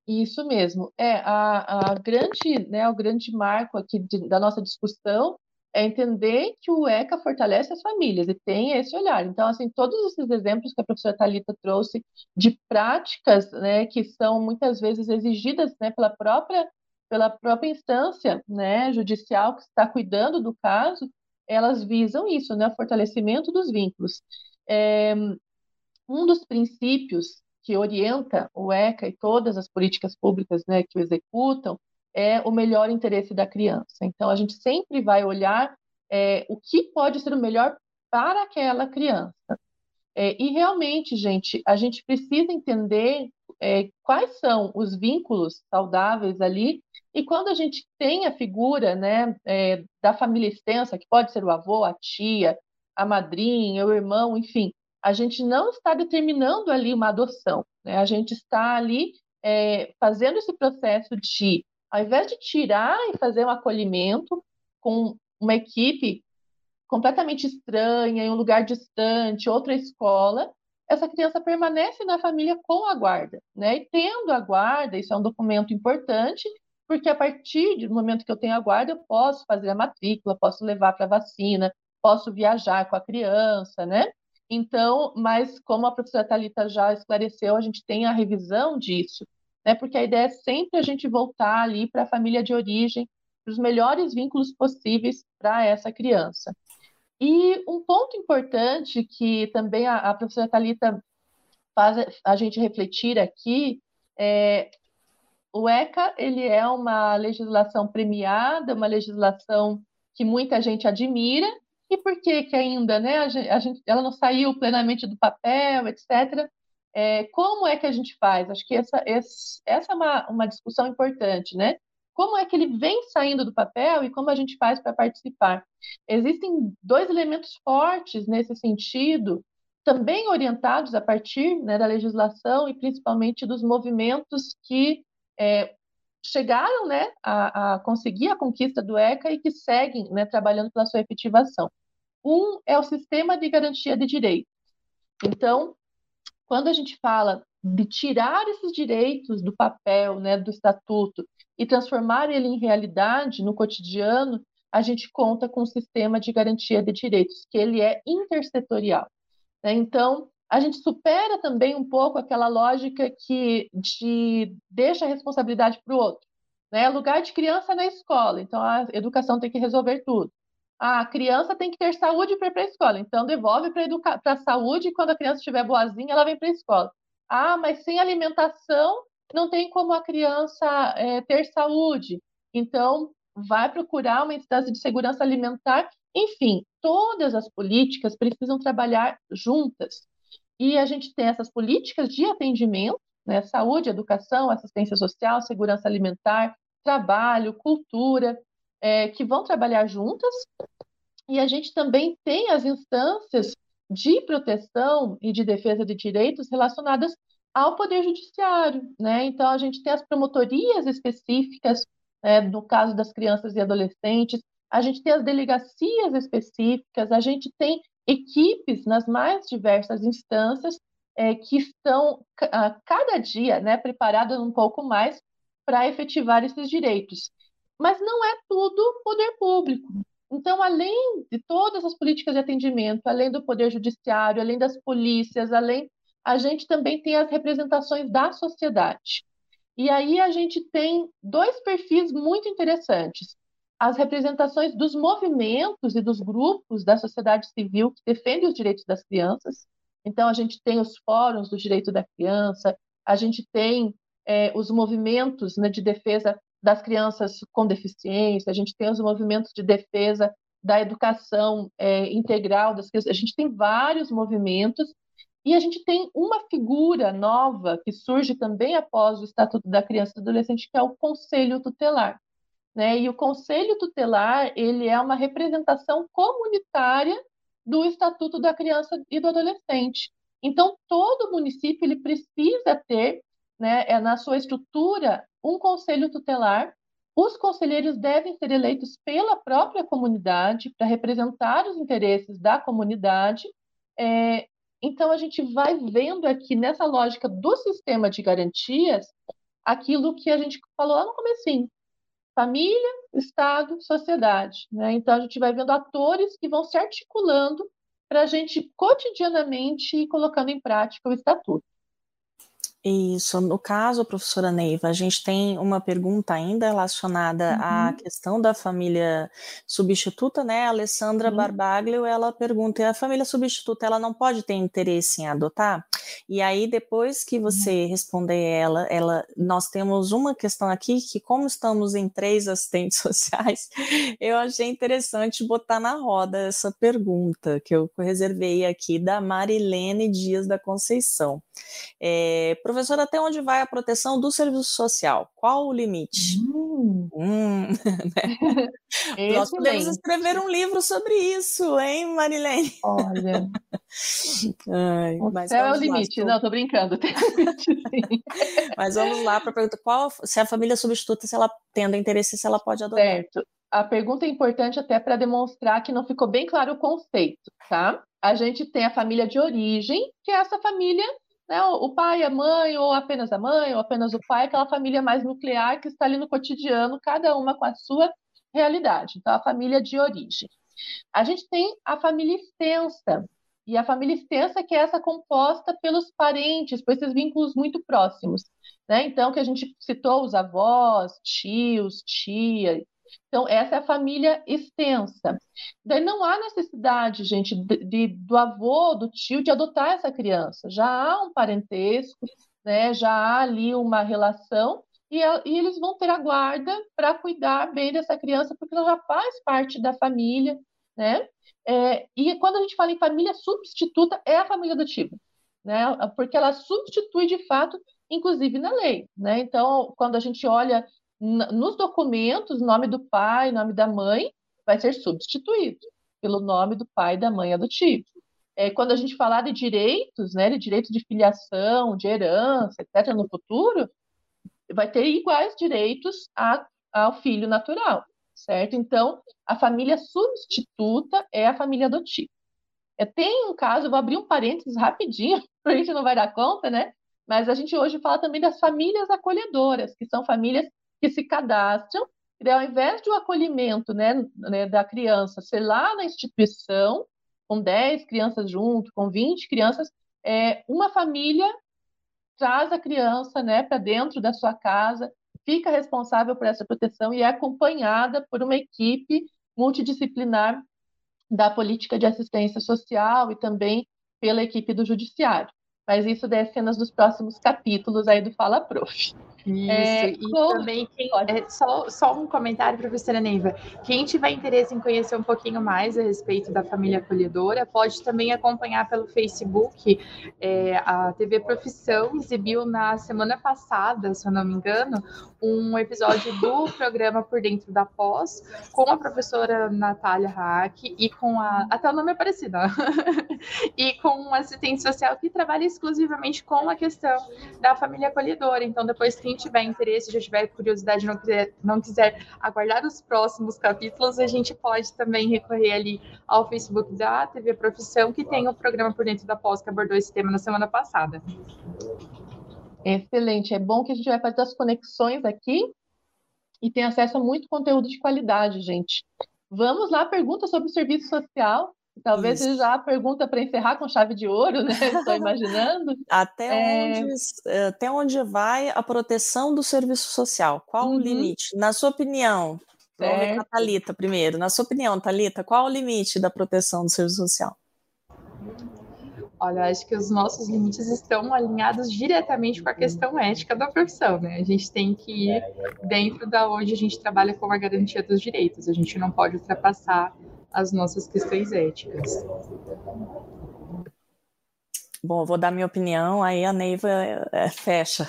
Isso mesmo. É a, a grande, né, o grande marco aqui de, da nossa discussão é entender que o ECA fortalece as famílias e tem esse olhar. Então, assim, todos esses exemplos que a professora Talita trouxe de práticas, né, que são muitas vezes exigidas, né, pela própria pela própria instância, né, judicial que está cuidando do caso, elas visam isso, né, o fortalecimento dos vínculos. É, um dos princípios que orienta o ECA e todas as políticas públicas né, que o executam é o melhor interesse da criança. Então, a gente sempre vai olhar é, o que pode ser o melhor para aquela criança. É, e realmente, gente, a gente precisa entender é, quais são os vínculos saudáveis ali. E quando a gente tem a figura né, é, da família extensa, que pode ser o avô, a tia, a madrinha, o irmão, enfim, a gente não está determinando ali uma adoção, né? a gente está ali é, fazendo esse processo de, ao invés de tirar e fazer um acolhimento com uma equipe completamente estranha, em um lugar distante, outra escola, essa criança permanece na família com a guarda, né? E tendo a guarda, isso é um documento importante, porque a partir do momento que eu tenho a guarda, eu posso fazer a matrícula, posso levar para vacina, posso viajar com a criança, né? Então, mas como a professora Talita já esclareceu, a gente tem a revisão disso, né? Porque a ideia é sempre a gente voltar ali para a família de origem, para os melhores vínculos possíveis para essa criança. E um ponto importante que também a, a professora Talita faz a gente refletir aqui é o ECA ele é uma legislação premiada, uma legislação que muita gente admira, e por que que ainda, né, a gente, a gente, ela não saiu plenamente do papel, etc. É, como é que a gente faz? Acho que essa, essa é uma, uma discussão importante, né? Como é que ele vem saindo do papel e como a gente faz para participar? Existem dois elementos fortes nesse sentido, também orientados a partir né, da legislação e principalmente dos movimentos que é, chegaram né, a, a, conseguir a conquista do ECA e que seguem né, trabalhando pela sua efetivação. Um é o sistema de garantia de direitos. Então, quando a gente fala de tirar esses direitos do papel, né, do estatuto, e transformar ele em realidade no cotidiano, a gente conta com um sistema de garantia de direitos, que ele é intersetorial. Né? Então, a gente supera também um pouco aquela lógica que de deixa a responsabilidade para o outro. Né? Lugar de criança na escola, então a educação tem que resolver tudo a criança tem que ter saúde para ir para a escola, então devolve para a saúde e quando a criança estiver boazinha, ela vem para a escola. Ah, mas sem alimentação não tem como a criança é, ter saúde. Então, vai procurar uma instância de segurança alimentar. Enfim, todas as políticas precisam trabalhar juntas. E a gente tem essas políticas de atendimento, né, saúde, educação, assistência social, segurança alimentar, trabalho, cultura, é, que vão trabalhar juntas, e a gente também tem as instâncias de proteção e de defesa de direitos relacionadas ao Poder Judiciário. Né? Então, a gente tem as promotorias específicas, né, no caso das crianças e adolescentes, a gente tem as delegacias específicas, a gente tem equipes nas mais diversas instâncias é, que estão a cada dia né, preparadas um pouco mais para efetivar esses direitos. Mas não é tudo poder público. Então, além de todas as políticas de atendimento, além do poder judiciário, além das polícias, além a gente também tem as representações da sociedade. E aí a gente tem dois perfis muito interessantes. As representações dos movimentos e dos grupos da sociedade civil que defendem os direitos das crianças. Então, a gente tem os fóruns do direito da criança, a gente tem é, os movimentos né, de defesa das crianças com deficiência, a gente tem os movimentos de defesa da educação é, integral das crianças, a gente tem vários movimentos e a gente tem uma figura nova que surge também após o Estatuto da Criança e do Adolescente, que é o Conselho Tutelar. Né? E o Conselho Tutelar ele é uma representação comunitária do Estatuto da Criança e do Adolescente. Então, todo município ele precisa ter né, é, na sua estrutura um conselho tutelar. Os conselheiros devem ser eleitos pela própria comunidade para representar os interesses da comunidade. É, então, a gente vai vendo aqui nessa lógica do sistema de garantias aquilo que a gente falou lá no comecinho. Família, Estado, sociedade. Né? Então, a gente vai vendo atores que vão se articulando para a gente cotidianamente ir colocando em prática o estatuto. Isso. No caso, professora Neiva, a gente tem uma pergunta ainda relacionada uhum. à questão da família substituta, né? A Alessandra uhum. Barbaglio, ela pergunta: a família substituta, ela não pode ter interesse em adotar? E aí, depois que você uhum. responder ela, ela, nós temos uma questão aqui que, como estamos em três assistentes sociais, eu achei interessante botar na roda essa pergunta que eu reservei aqui da Marilene Dias da Conceição. É, professor, até onde vai a proteção do serviço social? Qual o limite? Hum. Hum, né? Nós podemos escrever um livro sobre isso, hein, Marilene? Olha. Ai, o céu é o limite. Lá, Não, tô brincando. Tem limite, mas vamos lá para a pergunta: qual se a família substituta, se ela tendo interesse, se ela pode adotar? Certo. A pergunta é importante até para demonstrar que não ficou bem claro o conceito, tá? A gente tem a família de origem, que é essa família né, o pai, a mãe, ou apenas a mãe, ou apenas o pai, aquela família mais nuclear que está ali no cotidiano, cada uma com a sua realidade. Então, a família de origem. A gente tem a família extensa, e a família extensa que é essa composta pelos parentes, por esses vínculos muito próximos. Né? Então, que a gente citou os avós, tios, tias, então, essa é a família extensa. Daí não há necessidade, gente, de, de, do avô, do tio, de adotar essa criança. Já há um parentesco, né? já há ali uma relação, e, a, e eles vão ter a guarda para cuidar bem dessa criança, porque ela já faz parte da família. Né? É, e quando a gente fala em família substituta, é a família adotiva. Né? Porque ela substitui de fato, inclusive na lei. Né? Então, quando a gente olha nos documentos, o nome do pai, o nome da mãe vai ser substituído pelo nome do pai e da mãe adotivo. É, quando a gente falar de direitos, né, de direito de filiação, de herança, etc., no futuro, vai ter iguais direitos a, ao filho natural, certo? Então, a família substituta é a família adotiva. É, tem um caso, vou abrir um parênteses rapidinho, para a gente não vai dar conta, né? Mas a gente hoje fala também das famílias acolhedoras, que são famílias que se cadastram, e ao invés de o um acolhimento né, né, da criança ser lá na instituição, com 10 crianças junto, com 20 crianças, é, uma família traz a criança né, para dentro da sua casa, fica responsável por essa proteção e é acompanhada por uma equipe multidisciplinar da política de assistência social e também pela equipe do judiciário. Mas isso é cenas dos próximos capítulos aí do Fala Prof. Isso, é, e também quem, é, só, só um comentário, professora Neiva. Quem tiver interesse em conhecer um pouquinho mais a respeito da família acolhedora, pode também acompanhar pelo Facebook. É, a TV Profissão exibiu na semana passada, se eu não me engano, um episódio do programa Por Dentro da Pós, com a professora Natália Hack e com a. Até o nome é parecido, e com um assistente social que trabalha exclusivamente com a questão da família acolhedora. Então, depois que quem tiver interesse, já tiver curiosidade, não quiser, não quiser aguardar os próximos capítulos, a gente pode também recorrer ali ao Facebook da TV Profissão, que tem o programa por dentro da pós que abordou esse tema na semana passada. Excelente, é bom que a gente vai fazer as conexões aqui e tem acesso a muito conteúdo de qualidade, gente. Vamos lá, pergunta sobre o serviço social. Talvez Isso. seja a pergunta para encerrar com chave de ouro, né? Estou imaginando. Até, é... onde, até onde vai a proteção do serviço social? Qual uhum. o limite? Na sua opinião, vamos ver com a Thalita primeiro. Na sua opinião, Thalita, qual o limite da proteção do serviço social? Olha, acho que os nossos limites estão alinhados diretamente com a questão ética da profissão, né? A gente tem que ir dentro da onde a gente trabalha com a garantia dos direitos. A gente não pode ultrapassar as nossas questões éticas. Bom, vou dar minha opinião, aí a Neiva é, é, fecha.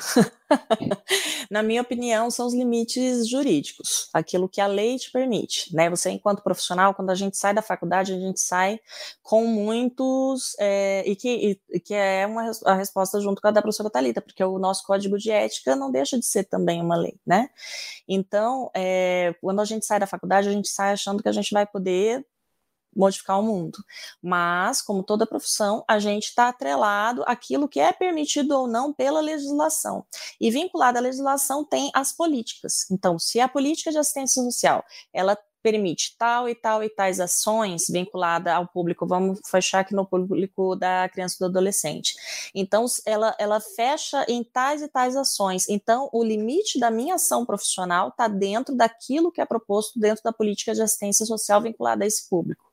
Na minha opinião, são os limites jurídicos, aquilo que a lei te permite. Né? Você, enquanto profissional, quando a gente sai da faculdade, a gente sai com muitos. É, e, que, e, que é uma, a resposta junto com a da professora Talita, porque o nosso código de ética não deixa de ser também uma lei. Né? Então, é, quando a gente sai da faculdade, a gente sai achando que a gente vai poder modificar o mundo. Mas, como toda profissão, a gente está atrelado àquilo que é permitido ou não pela legislação. E vinculado à legislação tem as políticas. Então, se a política de assistência social, ela permite tal e tal e tais ações vinculada ao público, vamos fechar aqui no público da criança e do adolescente. Então, ela, ela fecha em tais e tais ações. Então, o limite da minha ação profissional está dentro daquilo que é proposto dentro da política de assistência social vinculada a esse público.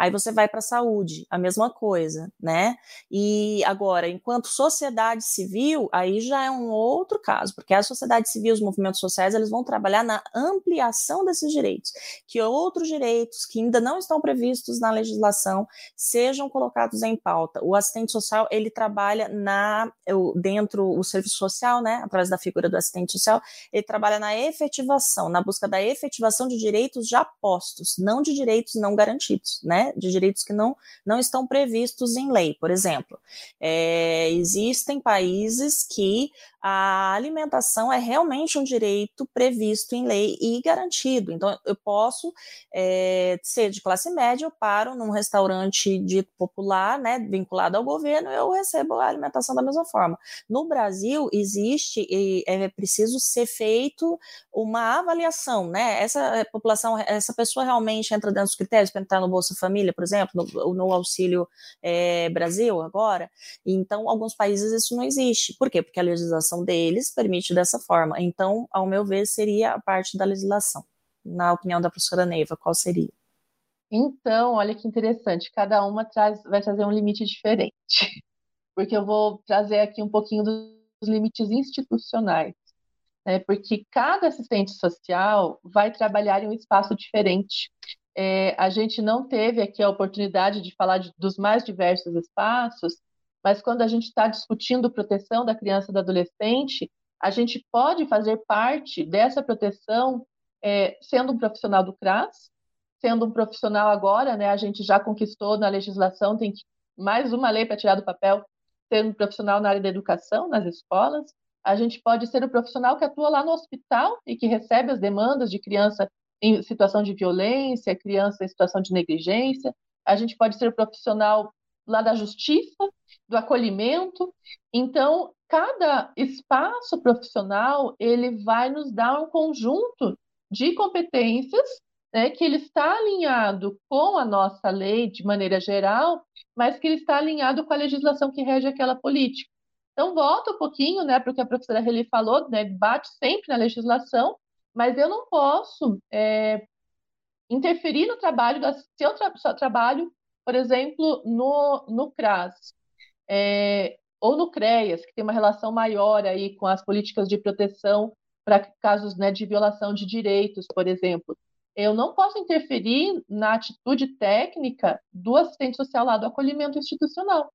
Aí você vai para a saúde, a mesma coisa, né? E agora, enquanto sociedade civil, aí já é um outro caso, porque a sociedade civil, os movimentos sociais, eles vão trabalhar na ampliação desses direitos, que outros direitos que ainda não estão previstos na legislação sejam colocados em pauta. O assistente social, ele trabalha na dentro o serviço social, né, através da figura do assistente social, ele trabalha na efetivação, na busca da efetivação de direitos já postos, não de direitos não garantidos né, de direitos que não, não estão previstos em lei, por exemplo. É, existem países que a alimentação é realmente um direito previsto em lei e garantido. Então, eu posso é, ser de classe média, eu paro num restaurante dito popular, né, vinculado ao governo, eu recebo a alimentação da mesma forma. No Brasil, existe e é preciso ser feito uma avaliação, né? Essa população, essa pessoa realmente entra dentro dos critérios para entrar no Bolsa Família, por exemplo, no, no Auxílio é, Brasil agora. Então, alguns países isso não existe. Por quê? Porque a legislação legislação deles permite dessa forma. Então, ao meu ver, seria a parte da legislação. Na opinião da professora Neiva, qual seria? Então, olha que interessante, cada uma traz, vai trazer um limite diferente. Porque eu vou trazer aqui um pouquinho dos limites institucionais. Né? Porque cada assistente social vai trabalhar em um espaço diferente. É, a gente não teve aqui a oportunidade de falar de, dos mais diversos espaços, mas quando a gente está discutindo proteção da criança e do adolescente, a gente pode fazer parte dessa proteção é, sendo um profissional do CRAS, sendo um profissional agora, né, a gente já conquistou na legislação, tem mais uma lei para tirar do papel, sendo um profissional na área da educação, nas escolas. A gente pode ser o um profissional que atua lá no hospital e que recebe as demandas de criança em situação de violência, criança em situação de negligência. A gente pode ser profissional lá da justiça, do acolhimento. Então, cada espaço profissional ele vai nos dar um conjunto de competências né, que ele está alinhado com a nossa lei de maneira geral, mas que ele está alinhado com a legislação que rege aquela política. Então, volta um pouquinho né, para o que a professora Reli falou, né, bate sempre na legislação, mas eu não posso é, interferir no trabalho, da, se eu tra trabalho por exemplo, no, no CRAS, é, ou no CREAS, que tem uma relação maior aí com as políticas de proteção para casos né, de violação de direitos, por exemplo. Eu não posso interferir na atitude técnica do assistente social lá do acolhimento institucional.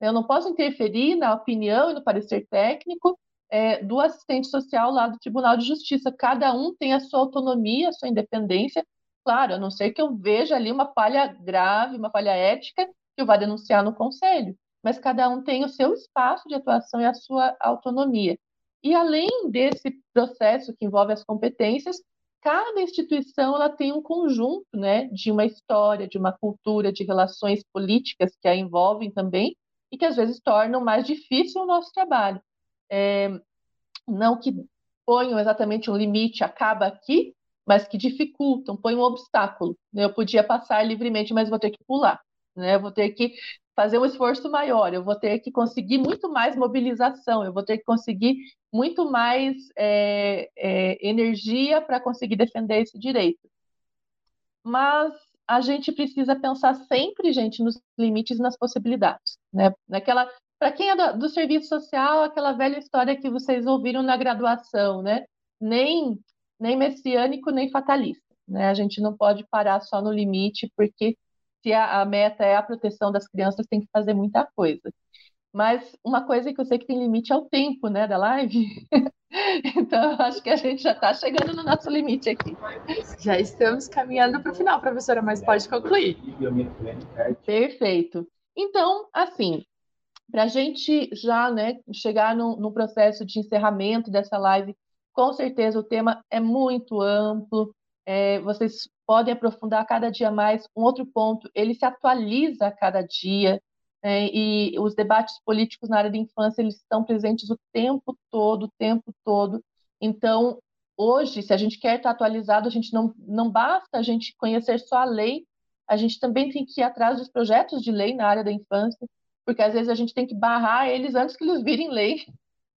Eu não posso interferir na opinião e no parecer técnico é, do assistente social lá do Tribunal de Justiça. Cada um tem a sua autonomia, a sua independência, Claro, a não ser que eu veja ali uma falha grave, uma falha ética, que eu vá denunciar no conselho. Mas cada um tem o seu espaço de atuação e a sua autonomia. E além desse processo que envolve as competências, cada instituição ela tem um conjunto né, de uma história, de uma cultura, de relações políticas que a envolvem também e que às vezes tornam mais difícil o nosso trabalho. É, não que ponham exatamente um limite, acaba aqui, mas que dificultam, põem um obstáculo. Né? Eu podia passar livremente, mas vou ter que pular. Né? Vou ter que fazer um esforço maior, eu vou ter que conseguir muito mais mobilização, eu vou ter que conseguir muito mais é, é, energia para conseguir defender esse direito. Mas a gente precisa pensar sempre, gente, nos limites e nas possibilidades. Né? Naquela, para quem é do, do, serviço social, aquela velha história que vocês ouviram na graduação, né? Nem, nem messiânico, nem fatalista. Né? A gente não pode parar só no limite, porque se a, a meta é a proteção das crianças, tem que fazer muita coisa. Mas uma coisa que eu sei que tem limite é o tempo, né, da live. então, acho que a gente já está chegando no nosso limite aqui. Já estamos caminhando para o final, professora, mas pode concluir. Perfeito. Então, assim, para a gente já né, chegar no, no processo de encerramento dessa live, com certeza o tema é muito amplo, é, vocês podem aprofundar cada dia mais. Um outro ponto, ele se atualiza a cada dia, é, e os debates políticos na área da infância eles estão presentes o tempo todo, o tempo todo. Então, hoje, se a gente quer estar atualizado, a gente não, não basta a gente conhecer só a lei, a gente também tem que ir atrás dos projetos de lei na área da infância, porque às vezes a gente tem que barrar eles antes que eles virem lei,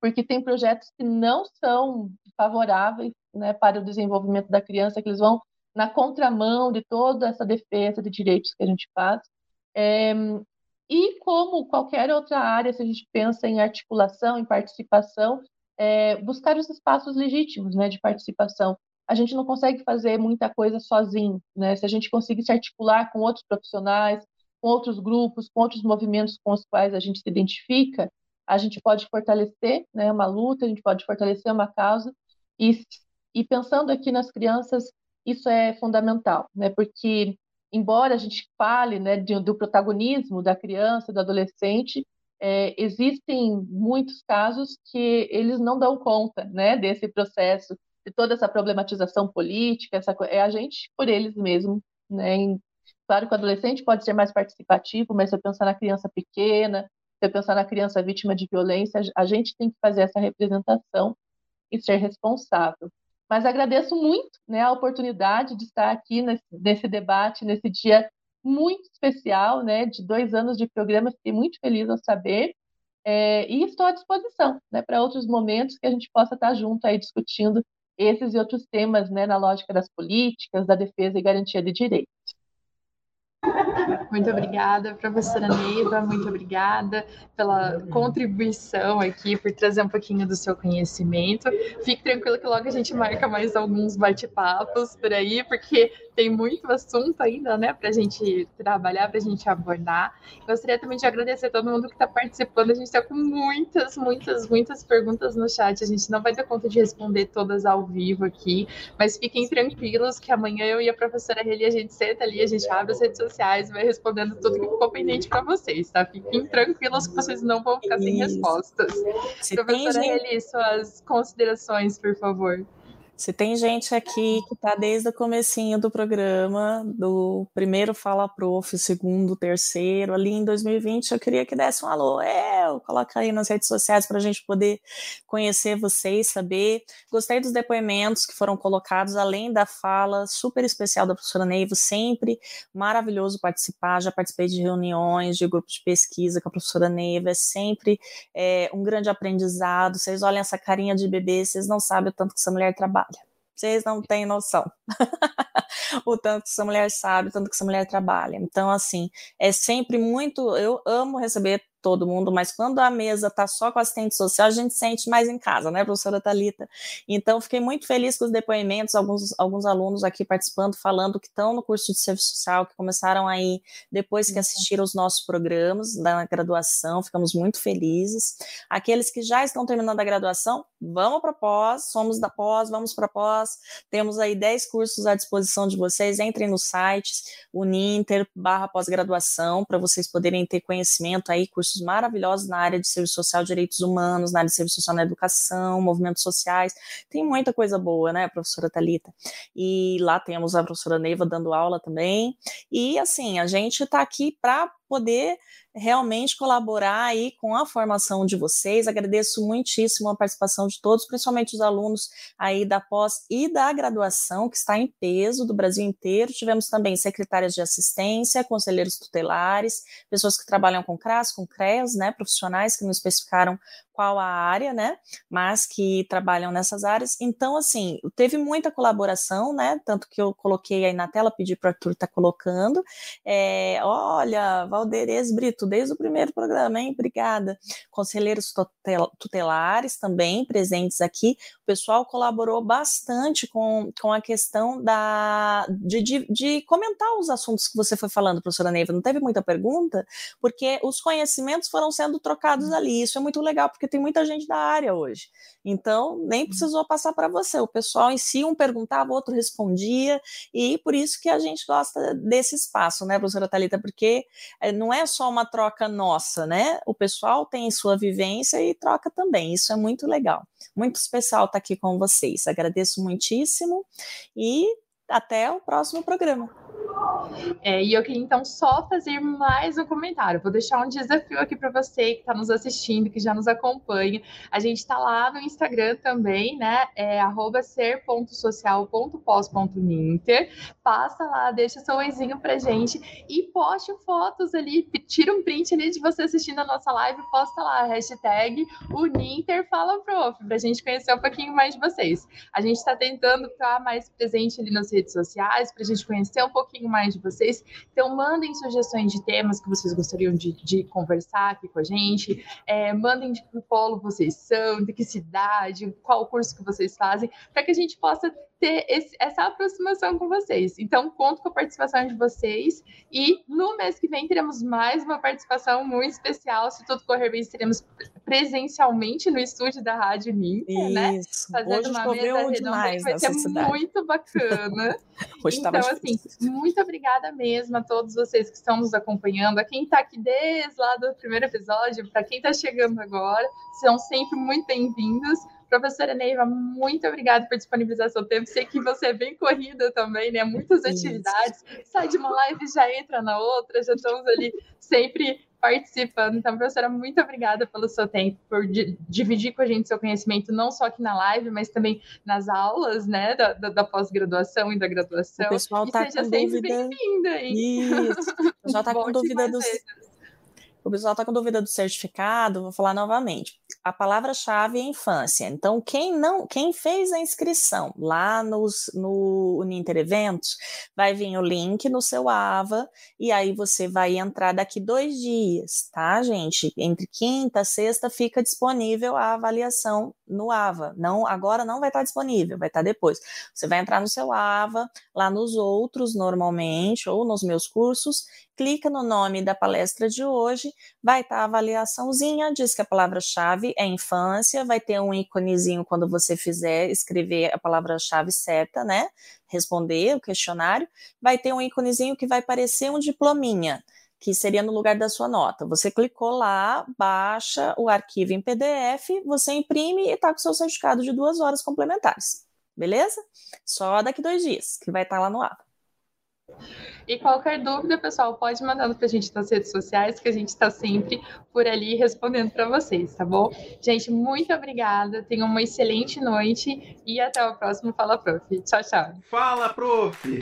porque tem projetos que não são favoráveis né, para o desenvolvimento da criança, que eles vão na contramão de toda essa defesa de direitos que a gente faz. É, e como qualquer outra área, se a gente pensa em articulação, em participação, é, buscar os espaços legítimos né, de participação. A gente não consegue fazer muita coisa sozinho. Né? Se a gente conseguir se articular com outros profissionais, com outros grupos, com outros movimentos com os quais a gente se identifica, a gente pode fortalecer né, uma luta, a gente pode fortalecer uma causa. E, e pensando aqui nas crianças, isso é fundamental, né? Porque embora a gente fale, né, de, do protagonismo da criança, do adolescente, é, existem muitos casos que eles não dão conta, né, desse processo, de toda essa problematização política, essa, é a gente por eles mesmos, né? Claro que o adolescente pode ser mais participativo, mas se eu pensar na criança pequena, se eu pensar na criança vítima de violência, a gente tem que fazer essa representação e ser responsável. Mas agradeço muito né, a oportunidade de estar aqui nesse, nesse debate, nesse dia muito especial, né, de dois anos de programa. Fiquei muito feliz ao saber. É, e estou à disposição né, para outros momentos que a gente possa estar junto aí discutindo esses e outros temas né, na lógica das políticas, da defesa e garantia de direitos. Muito obrigada, professora Neiva, muito obrigada pela contribuição aqui, por trazer um pouquinho do seu conhecimento. Fique tranquilo que logo a gente marca mais alguns bate-papos por aí, porque tem muito assunto ainda, né, para a gente trabalhar, para a gente abordar. Gostaria também de agradecer a todo mundo que está participando. A gente está com muitas, muitas, muitas perguntas no chat. A gente não vai dar conta de responder todas ao vivo aqui, mas fiquem tranquilos que amanhã eu e a professora Reli, a gente senta ali, a gente abre as redes sociais, vai respondendo tudo que ficou pendente para vocês, tá? Fiquem tranquilos que vocês não vão ficar Isso. sem respostas. Se professora Reli, suas considerações, por favor. Se tem gente aqui que está desde o comecinho do programa, do primeiro Fala Prof, segundo, terceiro, ali em 2020, eu queria que desse um alô. É, coloca aí nas redes sociais para a gente poder conhecer vocês, saber. Gostei dos depoimentos que foram colocados, além da fala super especial da professora Neivo, sempre maravilhoso participar. Já participei de reuniões, de grupos de pesquisa com a professora Neiva, é sempre é, um grande aprendizado. Vocês olham essa carinha de bebê, vocês não sabem o tanto que essa mulher trabalha vocês não têm noção. o tanto que essa mulher sabe, o tanto que essa mulher trabalha. Então, assim, é sempre muito. Eu amo receber todo mundo, mas quando a mesa está só com assistente social, a gente sente mais em casa, né, professora Talita? Então, fiquei muito feliz com os depoimentos, alguns, alguns alunos aqui participando, falando que estão no curso de serviço social, que começaram aí depois que uhum. assistiram os nossos programas da graduação, ficamos muito felizes. Aqueles que já estão terminando a graduação, vamos para pós, somos da pós, vamos para pós, temos aí 10 cursos à disposição de vocês, entrem no site, uninter, barra pós-graduação, para vocês poderem ter conhecimento aí, cursos cursos maravilhosos na área de serviço social, direitos humanos, na área de serviço social na educação, movimentos sociais. Tem muita coisa boa, né, professora Talita? E lá temos a professora Neiva dando aula também. E assim, a gente está aqui para poder realmente colaborar aí com a formação de vocês. Agradeço muitíssimo a participação de todos, principalmente os alunos aí da pós e da graduação, que está em peso do Brasil inteiro. Tivemos também secretárias de assistência, conselheiros tutelares, pessoas que trabalham com CRAS, com CREAS, né, profissionais que não especificaram qual a área, né, mas que trabalham nessas áreas. Então, assim, teve muita colaboração, né, tanto que eu coloquei aí na tela, pedi para o Arthur estar tá colocando. É, olha, Valderez Brito, desde o primeiro programa, hein? Obrigada. Conselheiros tutelares também presentes aqui. O pessoal colaborou bastante com, com a questão da, de, de, de comentar os assuntos que você foi falando, professora Neiva. Não teve muita pergunta, porque os conhecimentos foram sendo trocados ali. Isso é muito legal, porque tem muita gente da área hoje. Então, nem uhum. precisou passar para você. O pessoal em si, um perguntava, outro respondia, e por isso que a gente gosta desse espaço, né, professora Thalita? Porque eh, não é só uma troca nossa, né? O pessoal tem sua vivência e troca também. Isso é muito legal. Muito especial estar aqui com vocês. Agradeço muitíssimo e até o próximo programa. É, e eu queria então só fazer mais um comentário. Vou deixar um desafio aqui para você que está nos assistindo, que já nos acompanha. A gente está lá no Instagram também, né? É ser.social.pos.ninter. Passa lá, deixa seu oizinho pra gente e poste fotos ali, tira um print ali de você assistindo a nossa live, posta lá, hashtag o Ninter Fala Prof, pra gente conhecer um pouquinho mais de vocês. A gente está tentando estar mais presente ali nas redes sociais, pra gente conhecer um pouquinho pouquinho mais de vocês. Então, mandem sugestões de temas que vocês gostariam de, de conversar aqui com a gente. É, mandem de que polo vocês são, de que cidade, qual curso que vocês fazem, para que a gente possa ter esse, essa aproximação com vocês. Então, conto com a participação de vocês e no mês que vem teremos mais uma participação muito especial. Se tudo correr bem, estaremos presencialmente no estúdio da Rádio Ninja, né? Fazendo Hoje uma mesa redonda vai ser cidade. muito bacana. Hoje então, assim, muito obrigada mesmo a todos vocês que estão nos acompanhando, a quem está aqui desde lá do primeiro episódio, para quem está chegando agora, são sempre muito bem-vindos. Professora Neiva, muito obrigada por disponibilizar seu tempo. Sei que você é bem corrida também, né? Muitas atividades. Sai de uma live e já entra na outra, já estamos ali sempre participando. Então, professora, muito obrigada pelo seu tempo, por dividir com a gente seu conhecimento, não só aqui na live, mas também nas aulas, né, da, da, da pós-graduação e da graduação. O pessoal está com dúvida. bem-vinda, hein? Isso. O pessoal está com dúvida dos. O pessoal está com dúvida do certificado, vou falar novamente a palavra-chave é infância. Então, quem não, quem fez a inscrição lá nos, no Uninter Eventos, vai vir o link no seu AVA e aí você vai entrar daqui dois dias, tá, gente? Entre quinta, sexta fica disponível a avaliação no AVA. Não, agora não vai estar disponível, vai estar depois. Você vai entrar no seu AVA, lá nos outros normalmente ou nos meus cursos, clica no nome da palestra de hoje, vai estar a avaliaçãozinha, diz que a palavra-chave é infância, vai ter um íconezinho quando você fizer escrever a palavra-chave certa, né? Responder o questionário, vai ter um íconezinho que vai parecer um diplominha, que seria no lugar da sua nota. Você clicou lá, baixa o arquivo em PDF, você imprime e está com seu certificado de duas horas complementares. Beleza? Só daqui dois dias, que vai estar tá lá no ar. E qualquer dúvida, pessoal, pode mandando para a gente nas redes sociais, que a gente está sempre por ali respondendo para vocês, tá bom? Gente, muito obrigada, tenham uma excelente noite e até o próximo Fala Prof. Tchau, tchau. Fala, Prof!